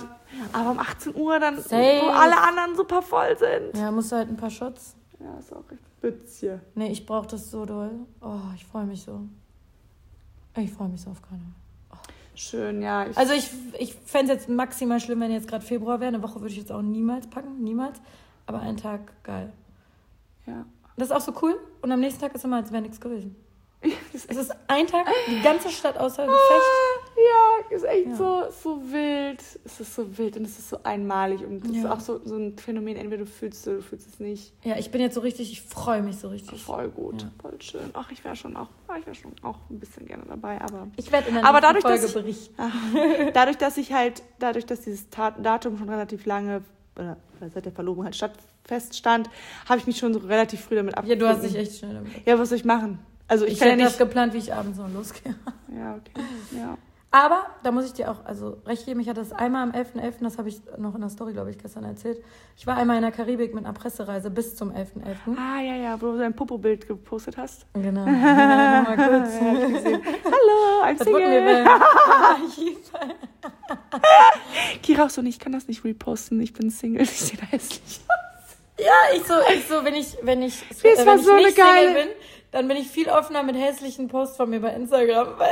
aber um 18 Uhr dann, Safe. wo alle anderen super voll sind. Ja, musst du halt ein paar Shots. Ja, ist auch echt Bützchen. Nee, ich brauche das so doll. Oh, ich freue mich so. Ich freue mich so auf Karneval. Schön, ja. Ich, Also ich, ich fände es jetzt maximal schlimm, wenn jetzt gerade Februar wäre. Eine Woche würde ich jetzt auch niemals packen, niemals. Aber einen Tag, geil. ja. Das ist auch so cool. Und am nächsten Tag ist immer, als wäre nichts gewesen. [LAUGHS] Ist Es ist ein Tag, die ganze Stadt außer Gefecht. Ja, ist echt Ja. so, so wild. Es ist so wild und es ist so einmalig. Und es ist Ja. auch so, so ein Phänomen, entweder du fühlst es oder du fühlst es nicht. Ja, ich bin jetzt so richtig, ich freue mich so richtig. Voll gut, Ja. voll schön. Ach, ich wäre schon auch, ah, ich wäre schon auch ein bisschen gerne dabei, aber Ich werde in der Aber dadurch, Folge dass ich- berichten. [LAUGHS] dadurch, dass ich halt, dadurch, dass dieses Datum schon relativ lange, oder seit der Verlobung halt statt, feststand, habe ich mich schon so relativ früh damit Ja, abgefunden. du hast dich echt schnell damit. Ja, was soll ich machen? Also ich, Ich, kann ja hätte das nicht... geplant, wie ich abends noch losgehe. Ja, okay, ja. Aber da muss ich dir auch also recht geben, ich hatte das einmal am 11.11., .11., das habe ich noch in der Story, glaube ich, gestern erzählt. Ich war einmal in der Karibik mit einer Pressereise bis zum 11.11. .11. Ah, ja, ja, wo du dein Popo-Bild gepostet hast. Genau. [LAUGHS] mal kurz. [LAUGHS] Hallo, I'm wir Single. [LAUGHS] Kira auch so, ich kann das nicht reposten, ich bin Single, ich sehe da hässlich aus. ja, ich so, ich so, wenn ich, wenn ich, Das wenn war ich so nicht Single geile- bin, dann bin ich viel offener mit hässlichen Posts von mir bei Instagram. Weil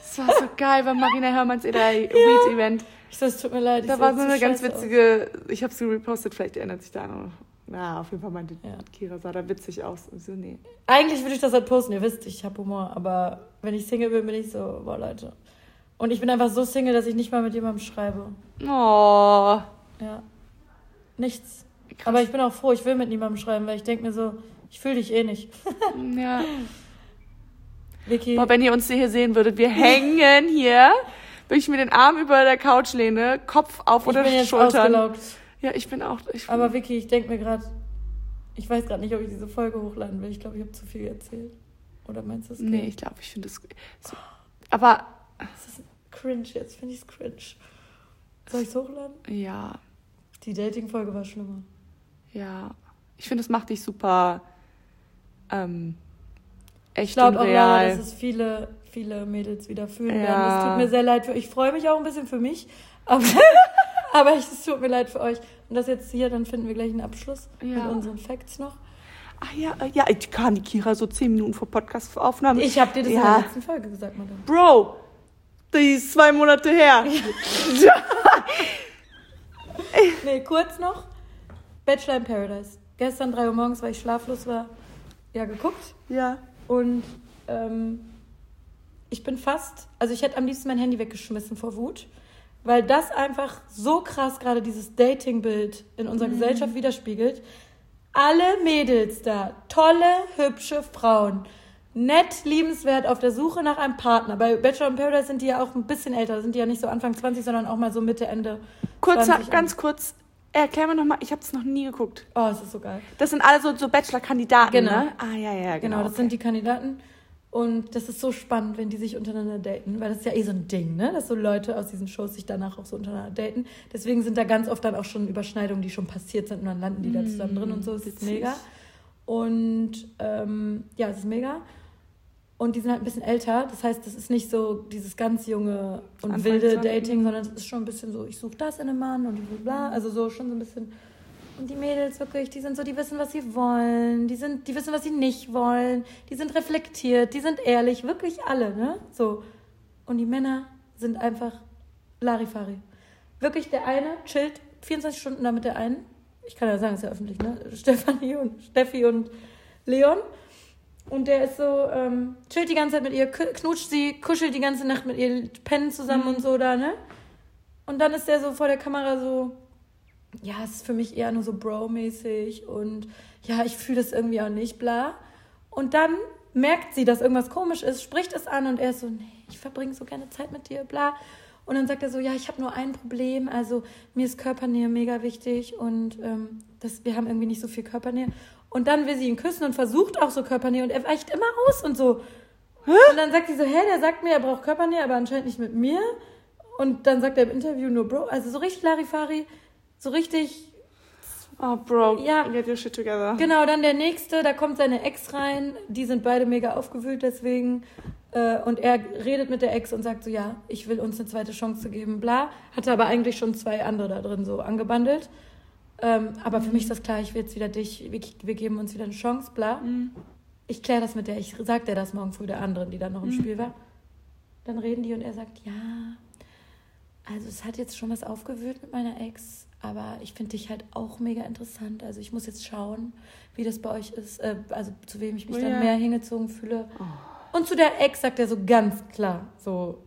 Das war so geil bei Marina Hermanns Weed-Event. ich so, es tut mir leid. Da war so eine ganz scheiße aus. witzige, ich habe sie repostet, vielleicht erinnert sich da noch. Na, auf jeden Fall meinte Ja. Kira, sah da witzig aus. Und so, nee. Eigentlich würde ich das halt posten, ihr wisst, ich habe Humor, aber wenn ich Single bin, bin ich so, boah, Leute. Und ich bin einfach so Single, dass ich nicht mal mit jemandem schreibe. Oh. Ja. Nichts. Krass. Aber ich bin auch froh, ich will mit niemandem schreiben, weil ich denke mir so, ich fühle dich eh nicht. Ja. [LAUGHS] Vicky, Boah, wenn ihr uns hier sehen würdet, wir hängen hier, wenn ich mir den Arm über der Couch lehne, Kopf auf bin jetzt Schultern. ausgelaugt. Ja, ich bin auch. Ich bin, Aber Vicky, ich denke mir gerade, ich weiß gerade nicht, ob ich diese Folge hochladen will. Ich glaube, ich habe zu viel erzählt. Oder meinst du es? nee, ich glaube, ich finde es. So, aber Das ist cringe jetzt, finde ich es cringe. Soll ich es hochladen? ja, Die Dating-Folge war schlimmer. ja. Ich finde, es macht dich super ähm, Ich echt glaube und auch real. leider, dass es viele, viele Mädels wieder fühlen Ja. werden. Es tut mir sehr leid für Ich freue mich auch ein bisschen für mich, aber, [LAUGHS] aber ich- es tut mir leid für euch. Und das jetzt hier, dann finden wir gleich einen Abschluss mit Ja. unseren Facts noch. Ach ja, äh, ja, ich kann die Kira so zehn Minuten vor Podcast-Aufnahme. Ich habe dir das in Ja. der letzten Folge gesagt, Madame. Bro, die ist zwei Monate her. [LAUGHS] [LAUGHS] Nee, kurz noch. Bachelor in Paradise. Gestern 3 Uhr morgens, weil ich schlaflos war, ja, geguckt. ja. Und ähm, ich bin fast, also ich hätte am liebsten mein Handy weggeschmissen vor Wut, weil das einfach so krass gerade dieses Dating-Bild in unserer Gesellschaft widerspiegelt. Alle Mädels da, tolle, hübsche Frauen, nett, liebenswert, auf der Suche nach einem Partner. Bei Bachelor in Paradise sind die ja auch ein bisschen älter, sind die ja nicht so Anfang 20, sondern auch mal so Mitte, Ende. Kurzer, 20 ganz kurz, erklär mir nochmal, ich habe es noch nie geguckt. Oh, es ist so geil. Das sind alle so, so Bachelor-Kandidaten, Genau. ne? Ah, ja, ja, genau. Genau, das okay. sind die Kandidaten. Und das ist so spannend, wenn die sich untereinander daten, weil das ist ja eh so ein Ding, ne? Dass so Leute aus diesen Shows sich danach auch so untereinander daten. Deswegen sind da ganz oft dann auch schon Überschneidungen, die schon passiert sind und dann landen die da zusammen drin und so. Es ist mega. Und ähm, ja, es ist mega. Und die sind halt ein bisschen älter. Das heißt, das ist nicht so dieses ganz junge und Anfang wilde 20. Dating, sondern es ist schon ein bisschen so, ich suche das in einem Mann und bla. Also so schon so ein bisschen. Und die Mädels wirklich, die sind so, die wissen, was sie wollen, die sind, die wissen, was sie nicht wollen, die sind reflektiert, die sind ehrlich, wirklich alle, ne? So. Und die Männer sind einfach Larifari. Wirklich, der eine chillt 24 Stunden da mit der einen. Ich kann ja sagen, ist ja öffentlich, ne? [LAUGHS] Stefanie und Steffi und Leon. Und der ist so, ähm, chillt die ganze Zeit mit ihr, knutscht sie, kuschelt die ganze Nacht mit ihr, pennen zusammen und so da, ne? Und dann ist der so vor der Kamera so, ja, es ist für mich eher nur so Bro-mäßig und ja, ich fühle das irgendwie auch nicht, bla. Und dann merkt sie, dass irgendwas komisch ist, spricht es an und er ist so, nee, ich verbringe so gerne Zeit mit dir, bla. Und dann sagt er so, ja, ich habe nur ein Problem, also mir ist Körpernähe mega wichtig und ähm, das, wir haben irgendwie nicht so viel Körpernähe. Und dann will sie ihn küssen und versucht auch so Körpernähe und er weicht immer aus und so. Und dann sagt sie so, hä, der sagt mir, er braucht Körpernähe, aber anscheinend nicht mit mir. Und dann sagt er im Interview nur Bro, also so richtig Larifari, so richtig, Oh, Bro, Ja. get your shit together. genau, dann der nächste, da kommt seine Ex rein, die sind beide mega aufgewühlt deswegen. Äh, Und er redet mit der Ex und sagt so, ja, ich will uns eine zweite Chance geben, bla. Hatte aber eigentlich schon zwei andere da drin so angebandelt. Ähm, aber für mich ist das klar, ich will jetzt wieder dich, wir, wir geben uns wieder eine Chance, bla. Mhm. Ich kläre das mit der, ich sag der das morgen früh der anderen, die dann noch im Mhm. Spiel war. Dann reden die und er sagt, ja, also es hat jetzt schon was aufgewühlt mit meiner Ex, aber ich finde dich halt auch mega interessant. Also ich muss jetzt schauen, wie das bei euch ist, äh, also zu wem ich mich Oh dann ja. mehr hingezogen fühle. Und zu der Ex sagt er so ganz klar, so,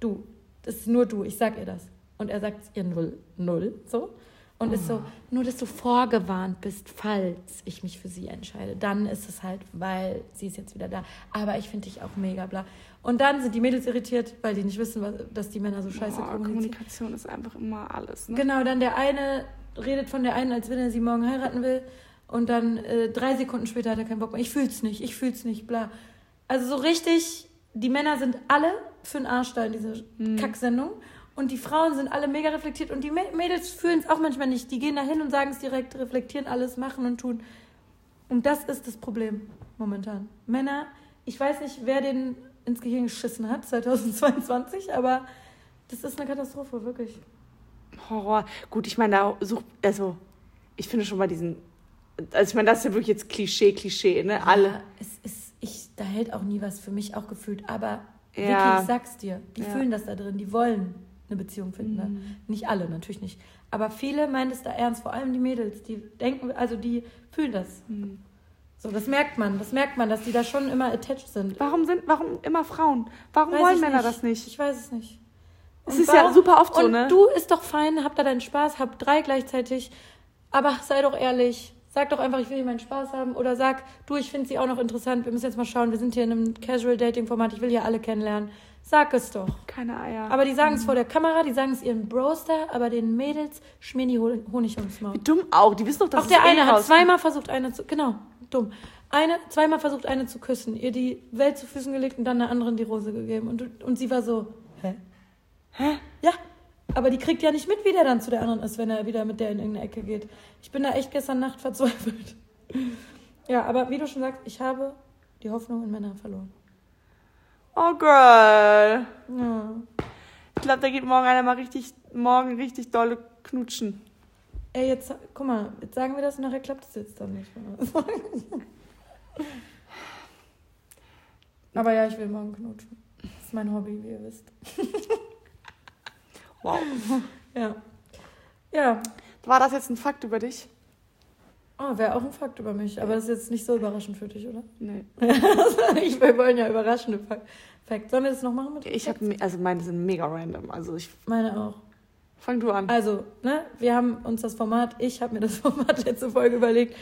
du, das ist nur du, ich sag ihr das. Und er sagt ihr null, null, so. Und ist so, nur dass du vorgewarnt bist, falls ich mich für sie entscheide. Dann ist es halt, weil sie ist jetzt wieder da. Aber ich finde dich auch mega bla. Und dann sind die Mädels irritiert, weil die nicht wissen, was, dass die Männer so scheiße Boah, kommunizieren. Kommunikation ist einfach immer alles, ne? Genau, dann der eine redet von der einen, als wenn er sie morgen heiraten will. Und dann äh, drei Sekunden später hat er keinen Bock mehr. Ich fühl's nicht, ich fühl's nicht, bla. Also so richtig, die Männer sind alle für den Arsch da in diese Kacksendung. Und die Frauen sind alle mega reflektiert und die Mä- Mädels fühlen es auch manchmal nicht. Die gehen da hin und sagen es direkt, reflektieren alles, machen und tun. Und das ist das Problem momentan. Männer, ich weiß nicht, wer den ins Gehirn geschissen hat, [LAUGHS] 2022, aber das ist eine Katastrophe, wirklich. Horror. Gut, ich meine, da sucht, also, ich finde schon mal diesen, also ich meine, das ist ja wirklich jetzt Klischee, Klischee, ne? Alle. Ja, es ist, ich, da hält auch nie was für mich auch gefühlt. Aber Ja. Vicky, ich sag's dir, die Ja. fühlen das da drin, die wollen eine Beziehung finden. Ne? Nicht alle, natürlich nicht. Aber viele meinen es da ernst, vor allem die Mädels, die denken, also die fühlen das. So, das merkt man, das merkt man, dass die da schon immer attached sind. Warum sind, warum immer Frauen? Warum Weiß wollen Männer das nicht? Ich weiß es nicht. Es Und ist ja super oft so, und ne? du ist doch fein, hab da deinen Spaß, hab drei gleichzeitig. Aber sei doch ehrlich. Sag doch einfach, ich will hier meinen Spaß haben. Oder sag, du, ich finde sie auch noch interessant. Wir müssen jetzt mal schauen. Wir sind hier in einem Casual-Dating-Format. Ich will hier alle kennenlernen. Sag es doch. Keine Eier. Aber die sagen es vor der Kamera, die sagen es ihren Bros da, aber den Mädels schmieren die Hon- Honig ums Maul. Wie dumm auch. Die wissen doch, dass Auch der es eh eine hat rauskommt. zweimal versucht, eine zu. Genau, dumm. Eine, zweimal versucht, eine zu küssen, ihr die Welt zu Füßen gelegt und dann einer anderen die Rose gegeben. Und, und sie war so, hä? Hä? Ja. Aber die kriegt ja nicht mit, wie der dann zu der anderen ist, wenn er wieder mit der in irgendeine Ecke geht. Ich bin da echt gestern Nacht [LAUGHS] verzweifelt. Ja, aber wie du schon sagst, ich habe die Hoffnung in Männer verloren. Oh, Girl. Ja. Ich glaube, da geht morgen einer mal richtig, morgen richtig dolle knutschen. Ey, jetzt, guck mal, jetzt sagen wir das und nachher klappt es jetzt dann nicht. Aber ja, ich will morgen knutschen. Das ist mein Hobby, wie ihr wisst. Wow. Ja. Ja. War das jetzt ein Fakt über dich? Oh, wäre auch ein Fakt über mich. Aber das ist jetzt nicht so überraschend für dich, oder? Nee. [LAUGHS] ich, wir wollen ja überraschende Fak- Facts. Sollen wir das noch machen mit Ich habe, also meine sind mega random. Also ich, Meine auch. fang du an. Also, ne, wir haben uns das Format, ich habe mir das [LAUGHS] Format letzte Folge überlegt,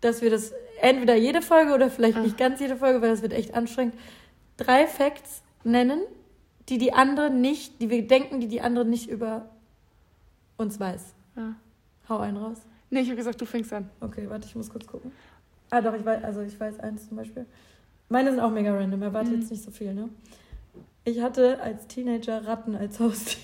dass wir das entweder jede Folge oder vielleicht nicht ganz jede Folge, weil das wird echt anstrengend, drei Facts nennen, die die andere nicht, die wir denken, die die andere nicht über uns weiß. Ja. Hau einen raus. Nee, ich habe gesagt, du fängst an. Okay, warte, ich muss kurz gucken. Ah, doch, ich weiß, also ich weiß eins zum Beispiel. Meine sind auch mega random, erwarte Mhm. jetzt nicht so viel, ne? Ich hatte als Teenager Ratten als Haustier.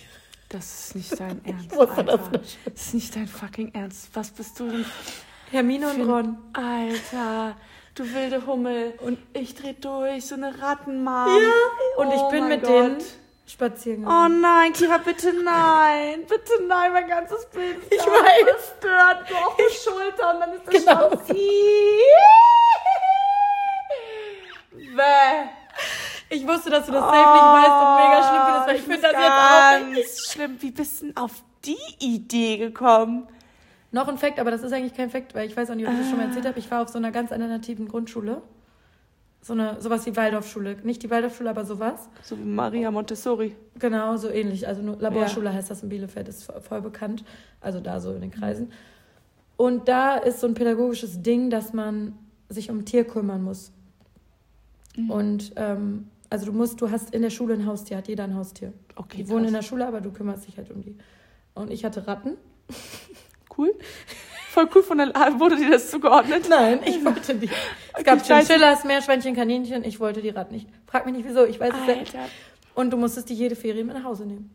Das ist nicht dein [LAUGHS] Ernst. wusste das Alter. Das ist nicht dein fucking Ernst. Was bist du denn? [LAUGHS] Hermine und Ron. Alter, du wilde Hummel. Und ich dreh durch, so eine Rattenmam. Ja, und ich Oh bin mein mit denen Spazieren Oh nein, Kira, bitte nein. Bitte nein, mein ganzes Bild. ist Ich weiß. Zerstört, so auf die Schulter und dann ist das Genau. Bäh. Ich wusste, dass du das safe nicht weißt und mega schlimm findest, weil ich finde das jetzt auch nicht. Schlimm. Wie bist du denn auf die Idee gekommen? Noch ein Fakt, aber das ist eigentlich kein Fakt, weil ich weiß auch nicht, ob ich das schon mal erzählt habe. Ich war auf so einer ganz alternativen Grundschule. So eine, sowas wie Waldorfschule. Nicht die Waldorfschule, aber sowas. So wie Maria Montessori. Genau, so ähnlich. Also nur Laborschule heißt das in Bielefeld, ist voll- bekannt. Also da so in den Kreisen. Und da ist so ein pädagogisches Ding, dass man sich um ein Tier kümmern muss. Und ähm, also du musst, du hast in der Schule ein Haustier, hat jeder ein Haustier. Okay, Die wohnen in der Schule, aber du kümmerst dich halt um die. Und ich hatte Ratten. Cool. [LAUGHS] Voll cool von der... Wurde dir das zugeordnet? Nein, ich wollte die. [LAUGHS] Es Okay, gab ich weiß Chinchillas, Meerschweinchen, Kaninchen. Ich wollte die Ratten nicht. Frag mich nicht wieso, ich weiß es nicht. Und du musstest die jede Ferien mit nach Hause nehmen.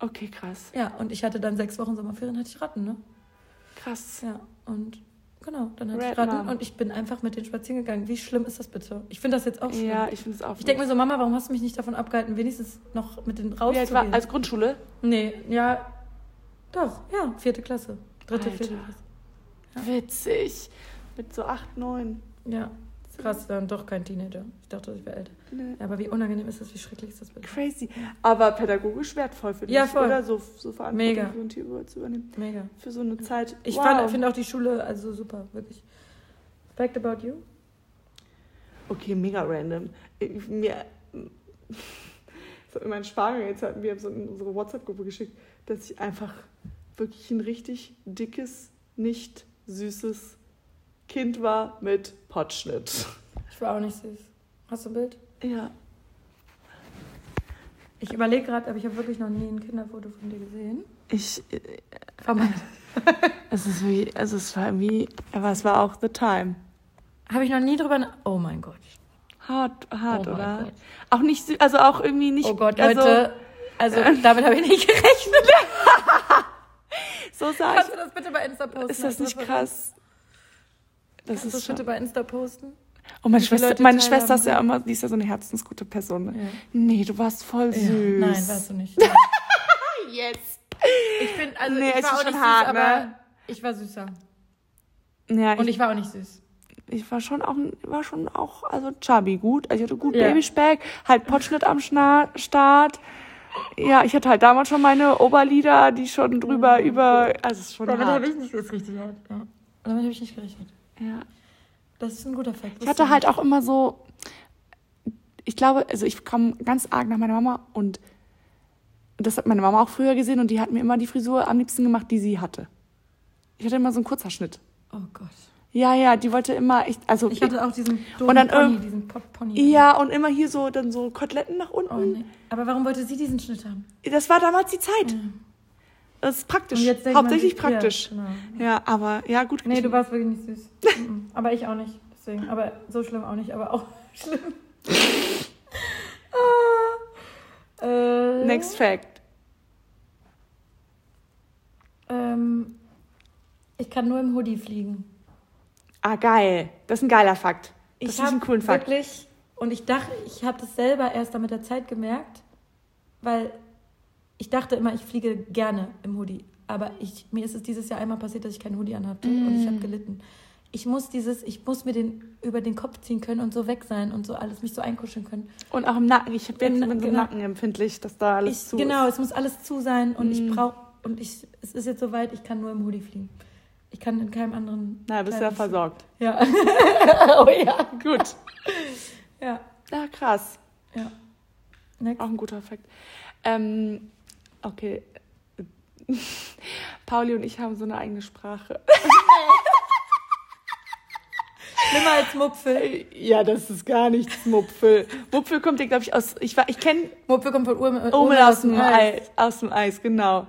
Okay, krass. Ja, und ich hatte dann sechs Wochen Sommerferien, hatte ich Ratten, ne? Krass. Ja, und genau, dann hatte ich Red Ratten Mom. und ich bin einfach mit denen spazieren gegangen. Wie schlimm ist das bitte? Ich finde das jetzt auch schlimm. Ja, ich finde es auch Ich denke mir so, Mama, warum hast du mich nicht davon abgehalten, wenigstens noch mit den Wie alt war rauszugehen? als Grundschule? nee, ja, doch, ja, vierte Klasse. Dritte, Alter. vierte Klasse. Witzig. Mit so acht, neun. Ja, krass, dann doch kein Teenager. Ich dachte, ich wäre älter. Nee. Aber wie unangenehm ist das, wie schrecklich ist das bitte? Crazy. Aber pädagogisch wertvoll für dich, Ja, voll. oder? So, so Verantwortung Mega. für ein Tier zu übernehmen. Mega. Für so eine Zeit. Ich wow. finde auch die Schule also super, wirklich. Fact about you? Okay, mega random. Ich- Mir, das hat mir mein Schwager jetzt hat mir so in unsere WhatsApp-Gruppe geschickt, dass ich einfach wirklich ein richtig dickes, nicht süßes Kind war mit Potschnitt. Ich war auch nicht süß. Hast du ein Bild? Ja. Ich überlege gerade, aber ich habe wirklich noch nie ein Kinderfoto von dir gesehen. Ich, äh, [LAUGHS] es ist wie, also es war irgendwie, aber es war auch the time. Habe ich noch nie drüber. Oh mein Gott. Hart, hart Oh oder? Gott. Auch nicht, also auch irgendwie nicht. Oh Gott, also, Leute. Also, [LAUGHS] damit habe ich nicht gerechnet. [LAUGHS] So sah Kannst ich. du das bitte bei Insta posten? Ist das nicht krass? Das Kannst du ist das bitte bei Insta posten? Oh, meine wie viele Schwester, meine Schwester ist ja immer, die ist ja so eine herzensgute Person. Ne? Ja. Nee, du warst voll süß. Nein, warst du nicht. [LAUGHS] Yes. Ich finde, also Nee, ich war auch schon nicht hart, süß, ne? aber ich war süßer. Ja, Und ich, ich war auch nicht süß. ich war schon auch, war schon auch, also chubby gut. Also ich hatte gut Ja. Babyspeck, halt Potschnitt am Schna Start. Ja, ich hatte halt damals schon meine Oberlider, die schon drüber über, also es ist schon Damit habe ich nicht, richtig hart. Ja. Damit habe ich nicht gerechnet. Ja. Das ist ein guter Fakt. Ich hatte halt auch immer so, ich glaube, also ich komme ganz arg nach meiner Mama und das hat meine Mama auch früher gesehen und die hat mir immer die Frisur am liebsten gemacht, die sie hatte. Ich hatte immer so einen kurzer Schnitt. Oh Gott. Ja, ja, die wollte immer, ich, also Ich hatte auch diesen Und dann Pony, diesen Pop Pony. ja und immer hier so dann so Koteletten nach unten. Oh, nee. Aber warum wollte sie diesen Schnitt haben? Das war damals die Zeit. Das ist praktisch, man hauptsächlich sich- praktisch. Ja, genau. Ja, aber ja gut. Nee, du warst wirklich nicht süß. Mhm. aber ich auch nicht. Deswegen. Aber so schlimm auch nicht, aber auch [LAUGHS] schlimm. ah. äh, Next Fact. Ähm, ich kann nur im Hoodie fliegen. Ah geil, das ist ein geiler Fakt. Das ich ist ein habe coolen Fakt. wirklich und ich dachte, ich habe das selber erst dann mit der Zeit gemerkt, weil ich dachte immer, ich fliege gerne im Hoodie, aber ich, mir ist es dieses Jahr einmal passiert, dass ich keinen Hoodie anhatte und ich Mm. habe gelitten. Ich muss dieses, ich muss mir den über den Kopf ziehen können und so weg sein und so alles mich so einkuscheln können. Und auch im Nacken. Ich bin Im so Nacken, genau. Nacken empfindlich, dass da alles Ich, zu genau, ist. es muss alles zu sein und ich Mm. brauche und ich, es ist jetzt soweit, ich kann nur im Hoodie fliegen. Ich kann in keinem anderen. Na, bist du ja versorgt. Ja. [LAUGHS] oh ja. Gut. Ja. Ja, krass. Ja. Next. Auch ein guter Fakt. Ähm, okay. [LAUGHS] Pauli und ich haben so eine eigene Sprache. [LAUGHS] Schlimmer als Mupfel. Ja, das ist gar nichts Mupfel. Mupfel kommt ja, glaube ich, aus. Ich, war- ich kenne Mupfel kommt von Urmel, Omel aus dem Eis. Aus dem Eis, genau.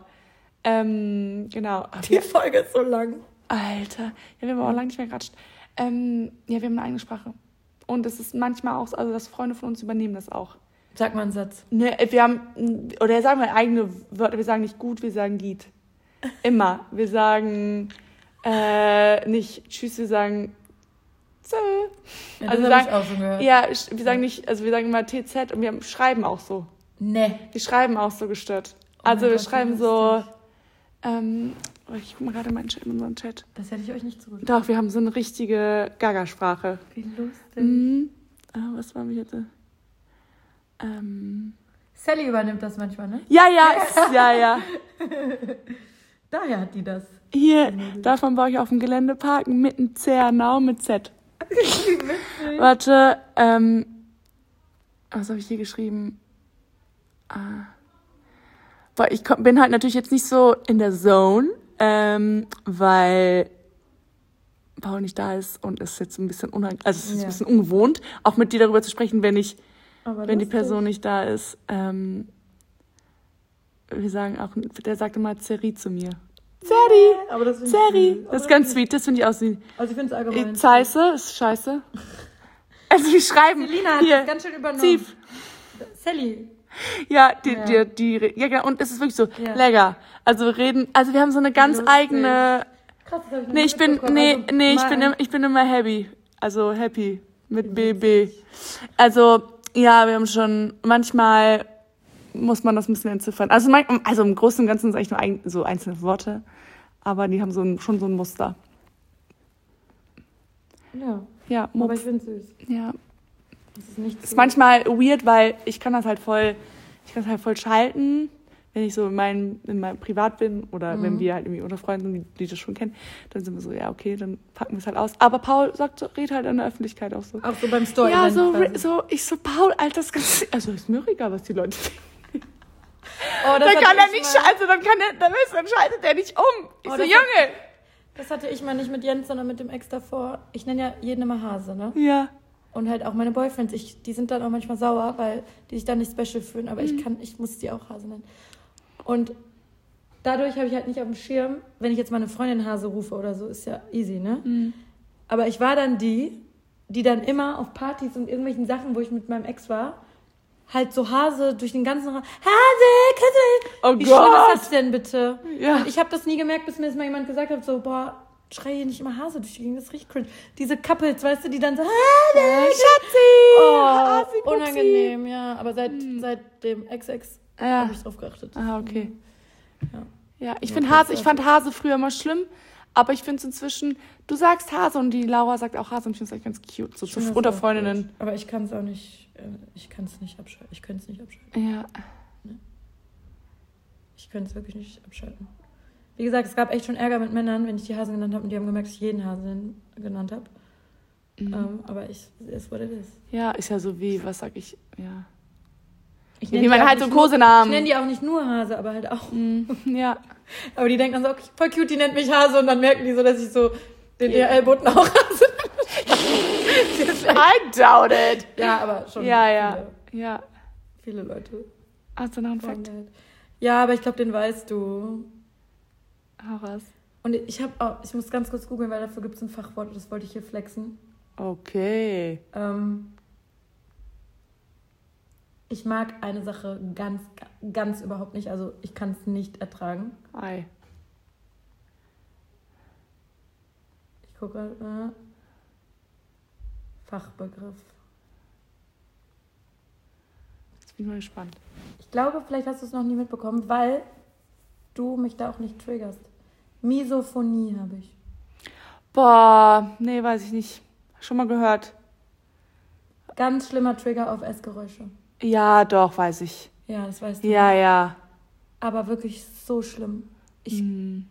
Ähm, genau. Die Folge ist so lang. Alter. Ja, wir haben auch lange nicht mehr geratscht. Ähm, ja, wir haben eine eigene Sprache. Und es ist manchmal auch, so, also dass Freunde von uns übernehmen das auch. Sag mal einen Satz. Ne, wir haben, oder sagen wir eigene Wörter, wir sagen nicht gut, wir sagen geht. Immer. Wir sagen äh, nicht tschüss, wir sagen tschö. Ja, Also wir ich auch schon gehört. Ja, wir sagen nicht, also wir sagen immer TZ und wir schreiben auch so. Ne. Wir schreiben auch so gestört. Oh Also wir Gott, schreiben so, ähm, ich guck mal gerade in meinen Chat, in unseren Chat. Das hätte ich euch nicht zurück. Doch, wir haben so eine richtige Gaga-Sprache. Wie lustig. Mhm. Ah, was war mich jetzt? Ähm, Sally übernimmt das manchmal, ne? ja, ja, ja, ja. [LAUGHS] Daher hat die das. Hier, davon baue ich auf dem Gelände parken, mitten Zernau mit Z. Warte, ähm, was habe ich hier geschrieben? Ah. Weil ich bin halt natürlich jetzt nicht so in der Zone, ähm, weil Paul nicht da ist und es ist jetzt ein bisschen unang also es ist Ja. ein bisschen ungewohnt, auch mit dir darüber zu sprechen, wenn ich, Aber wenn die. Person nicht da ist. Ähm, wir sagen auch, der sagt immer Zeri zu mir. Zeri! Aber das Zeri! Das ist ganz sweet, das finde ich auch süß. Also ich finde es allgemein. Scheiße, ist scheiße. [LAUGHS] Also wir schreiben Selina hat hier, das ganz schön übernommen. tief. Sally. [LAUGHS] Ja, die, Ja. Die, die, ja, genau. Und es ist wirklich so, Ja. lecker. Also wir reden, also wir haben so eine ganz Lustig. eigene, Krass, das hab ich nee, ich bin, nee, Also, nee, ich bin, ich bin immer happy. Also happy. Mit BB. Also, ja, wir haben schon, manchmal muss man das ein bisschen entziffern. Also, mein, also im Großen und Ganzen sind es eigentlich nur so einzelne Worte. Aber die haben so ein, schon so ein Muster. Ja, Ja, aber Mupf. ich finde es süß. Ja. Das ist nicht ist manchmal weird, weil ich kann das halt voll, ich kann das halt voll schalten, wenn ich so in meinem, in meinem Privat bin oder wenn Mhm. wir halt irgendwie unter Freunden sind, die, das schon kennen, dann sind wir so, ja, okay, dann packen wir es halt aus. Aber Paul sagt, so, red halt in der Öffentlichkeit auch so. Auch so beim Story. ja, so, so, ich so, Paul, Alter, das ganz, also ist mir egal, was die Leute denken. Oh, das Dann kann er ich nicht, mal- scha- also dann kann er, dann, ist, dann schaltet er nicht um. Ich Oh, so, Junge. Das hatte ich mal nicht mit Jens, sondern mit dem Ex davor. Ich nenne ja jeden immer Hase, ne? Ja. Und halt auch meine Boyfriends. Ich, die sind dann auch manchmal sauer, weil die sich dann nicht special fühlen. Aber Mhm. ich kann, ich muss die auch Hase nennen. Und dadurch habe ich halt nicht auf dem Schirm, wenn ich jetzt meine Freundin Hase rufe oder so, ist ja easy, ne? Mhm. Aber ich war dann die, die dann immer auf Partys und irgendwelchen Sachen, wo ich mit meinem Ex war, halt so Hase durch den ganzen Raum. Hase, du Oh Wie schlimm ist Gott. das denn bitte? Ja. Ich habe das nie gemerkt, bis mir das mal jemand gesagt hat, so, boah, schrei hier nicht immer Hase durch die Gegend, das richtig cringe. Diese Couples, weißt du, die dann so, Hase, Schatzi! Oh, Hasi, Pupsi. unangenehm, ja. Aber seit, seit dem Ex-Ex Ja. habe ich drauf geachtet. Ah, okay. Ja. Ja, ich Ja, finde das Hase, ich fand Hase früher immer schlimm, aber ich finde es inzwischen, du sagst Hase und die Laura sagt auch Hase und ich finde es eigentlich ganz cute, so zu, unter Freundinnen. gut. Aber ich kann es auch nicht, äh, ich kann es nicht abschalten. Ich könnte es nicht abschalten. Ja. Ich könnte es wirklich nicht abschalten. Wie gesagt, es gab echt schon Ärger mit Männern, wenn ich die Hasen genannt habe und die haben gemerkt, dass ich jeden Hasen genannt habe. Mhm. Ähm, aber ich, what it is. Ja, ist ja so wie, was sag ich, ja. Ich wie die man halt so Kosenamen. Ich nenne die auch nicht nur Hase, aber halt auch. Mhm. Ja. [LAUGHS] Aber die denken dann so, okay, voll cute, die nennt mich Hase und dann merken die so, dass ich so den Ja. ERL-Boten auch Hase [LAUGHS] I doubt it. Ja, aber schon. Ja, ja. Ja. Viele, viele Leute. Hast du noch einen Fakt? halt. Ja, aber ich glaube, den weißt du. Hau raus. Und ich habe auch, ich muss ganz kurz googeln, weil dafür gibt es ein Fachwort, das wollte ich hier flexen. Okay. Ähm, ich mag eine Sache ganz, ganz überhaupt nicht. Also ich kann es nicht ertragen. Ei. Ich gucke. Äh, Fachbegriff. Jetzt bin ich mal gespannt. Ich glaube, vielleicht hast du es noch nie mitbekommen, weil du mich da auch nicht triggerst. Misophonie habe ich. Boah, nee, weiß ich nicht. Schon mal gehört. Ganz schlimmer Trigger auf Essgeräusche. Ja, doch, weiß ich. Ja, das weißt du. Ja, ja. Aber wirklich so schlimm. Ich Mm.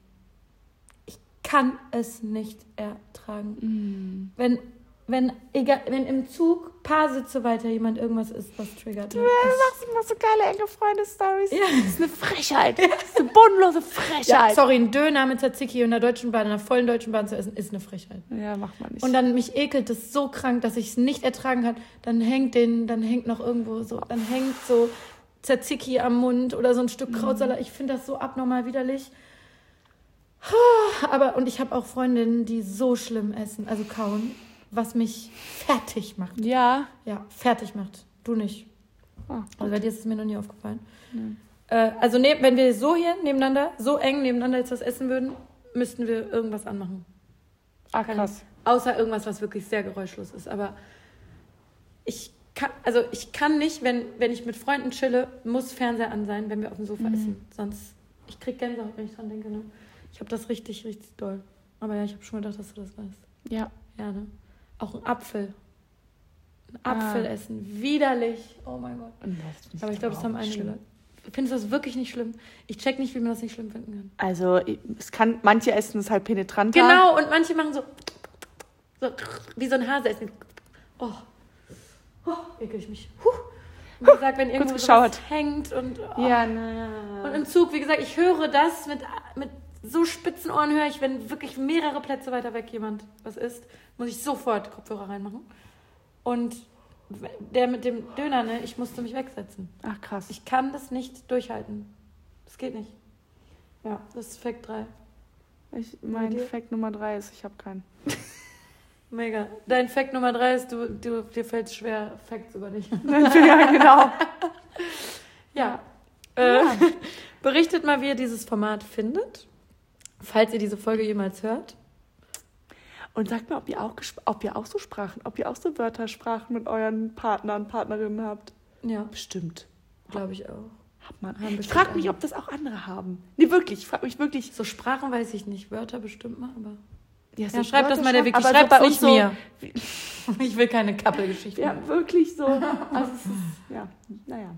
kann es nicht ertragen. Mm. Wenn, wenn, egal, wenn im Zug paar Sitze weiter jemand irgendwas isst, was triggert. Du mich. machst immer so geile enge Freunde-Stories. Ja. Das ist eine Frechheit. [LAUGHS] Das ist eine bodenlose Ja, Frechheit. sorry, ein Döner mit Tzatziki in der Deutschen Bahn, in einer vollen Deutschen Bahn zu essen, ist eine Frechheit. Ja, macht man nicht. Und dann mich ekelt das so krank, dass ich es nicht ertragen kann. Dann hängt den, dann hängt noch irgendwo so, dann hängt so Tzatziki am Mund oder so ein Stück Krautsalat. Ich finde das so abnormal widerlich. [SIGHS] Aber, und ich habe auch Freundinnen, die so schlimm essen, also kauen, was mich fertig macht. ja. Ja, fertig macht. Du nicht. Ah, Also bei dir ist es mir noch nie aufgefallen. Äh, also ne, wenn wir so hier nebeneinander, so eng nebeneinander jetzt was essen würden, müssten wir irgendwas anmachen. Ah, krass. Außer irgendwas, was wirklich sehr geräuschlos ist. Aber ich kann, also ich kann nicht, wenn, wenn ich mit Freunden chille, muss Fernseher an sein, wenn wir auf dem Sofa essen. Sonst, ich krieg Gänsehaut, wenn ich dran denke. Ne? Ich habe das richtig, richtig doll. Aber ja, ich habe schon gedacht, dass du das weißt. Ja. Ja, ne? Auch ein Apfel. Ein Ah. Apfel essen. Widerlich. Oh mein Gott. Aber ich glaube, das haben einige. Leute. Findest du das wirklich nicht schlimm? Ich check nicht, wie man das nicht schlimm finden kann. Also, es kann, manche essen es halt penetranter. Genau, und manche machen so, so wie so ein Hase essen. Oh, oh ekel ich mich. Huh. Wie gesagt, wenn irgendwo sowas hängt und, oh. Ja, na. und im Zug, wie gesagt, ich höre das mit, mit so spitzen Ohren höre ich, wenn wirklich mehrere Plätze weiter weg jemand was isst, muss ich sofort Kopfhörer reinmachen. Und der mit dem Döner, ne, ich musste mich wegsetzen. Ach, krass. Ich kann das nicht durchhalten. Das geht nicht. Ja, das ist Fact 3. Ich, mein? Fact Nummer drei ist, ich habe keinen. [LAUGHS] Mega. Dein Fact Nummer 3 ist, du, du, dir fällt schwer, Facts über dich. [LAUGHS] ja, genau. Ja. Äh, [LAUGHS] berichtet mal, wie ihr dieses Format findet. Falls ihr diese Folge jemals hört. Und sagt mir, ob ihr, auch, ob ihr auch so Sprachen, ob ihr auch so Wörtersprachen mit euren Partnern, Partnerinnen habt. Ja, Bestimmt. glaube ich auch. Hat man. Haben Ich frage mich, ob das auch andere haben. Nee, wirklich. Ich frage mich wirklich. So Sprachen weiß ich nicht, Wörter bestimmt mal, aber. Ja, Ja, schreibt das mal der Wiki. So Schreibt bei uns nicht mir. [LAUGHS] Ich will keine Kappelgeschichte. Ja, wirklich so. [LAUGHS] Also es ist, ja, naja.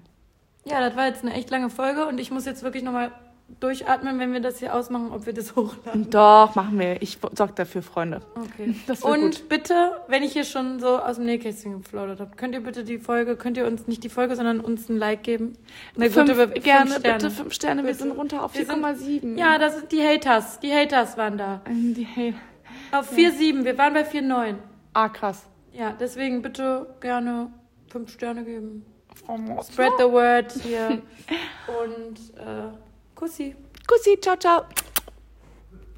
ja, das war jetzt eine echt lange Folge und ich muss jetzt wirklich nochmal durchatmen, wenn wir das hier ausmachen, ob wir das [LAUGHS] hochladen. Doch, machen wir. Ich sorge dafür, Freunde. Okay. [LAUGHS] Und gut. bitte, wenn ich hier schon so aus dem Nähkästchen geplaudert habe, könnt ihr bitte die Folge, könnt ihr uns nicht die Folge, sondern uns ein Like geben? Eine Fünf, gute Be- gerne, fünf bitte fünf Sterne. Wir Bitte. sind runter auf Wir sind- 4,7. Ja, das sind die Haters. Die Haters waren da. Ähm, Die, hey. Auf 4,7. Wir waren bei 4,9. Ah, krass. Ja, deswegen bitte gerne fünf Sterne geben. Spread the word hier. [LAUGHS] Und äh, Kussi. Kussi, ciao, ciao.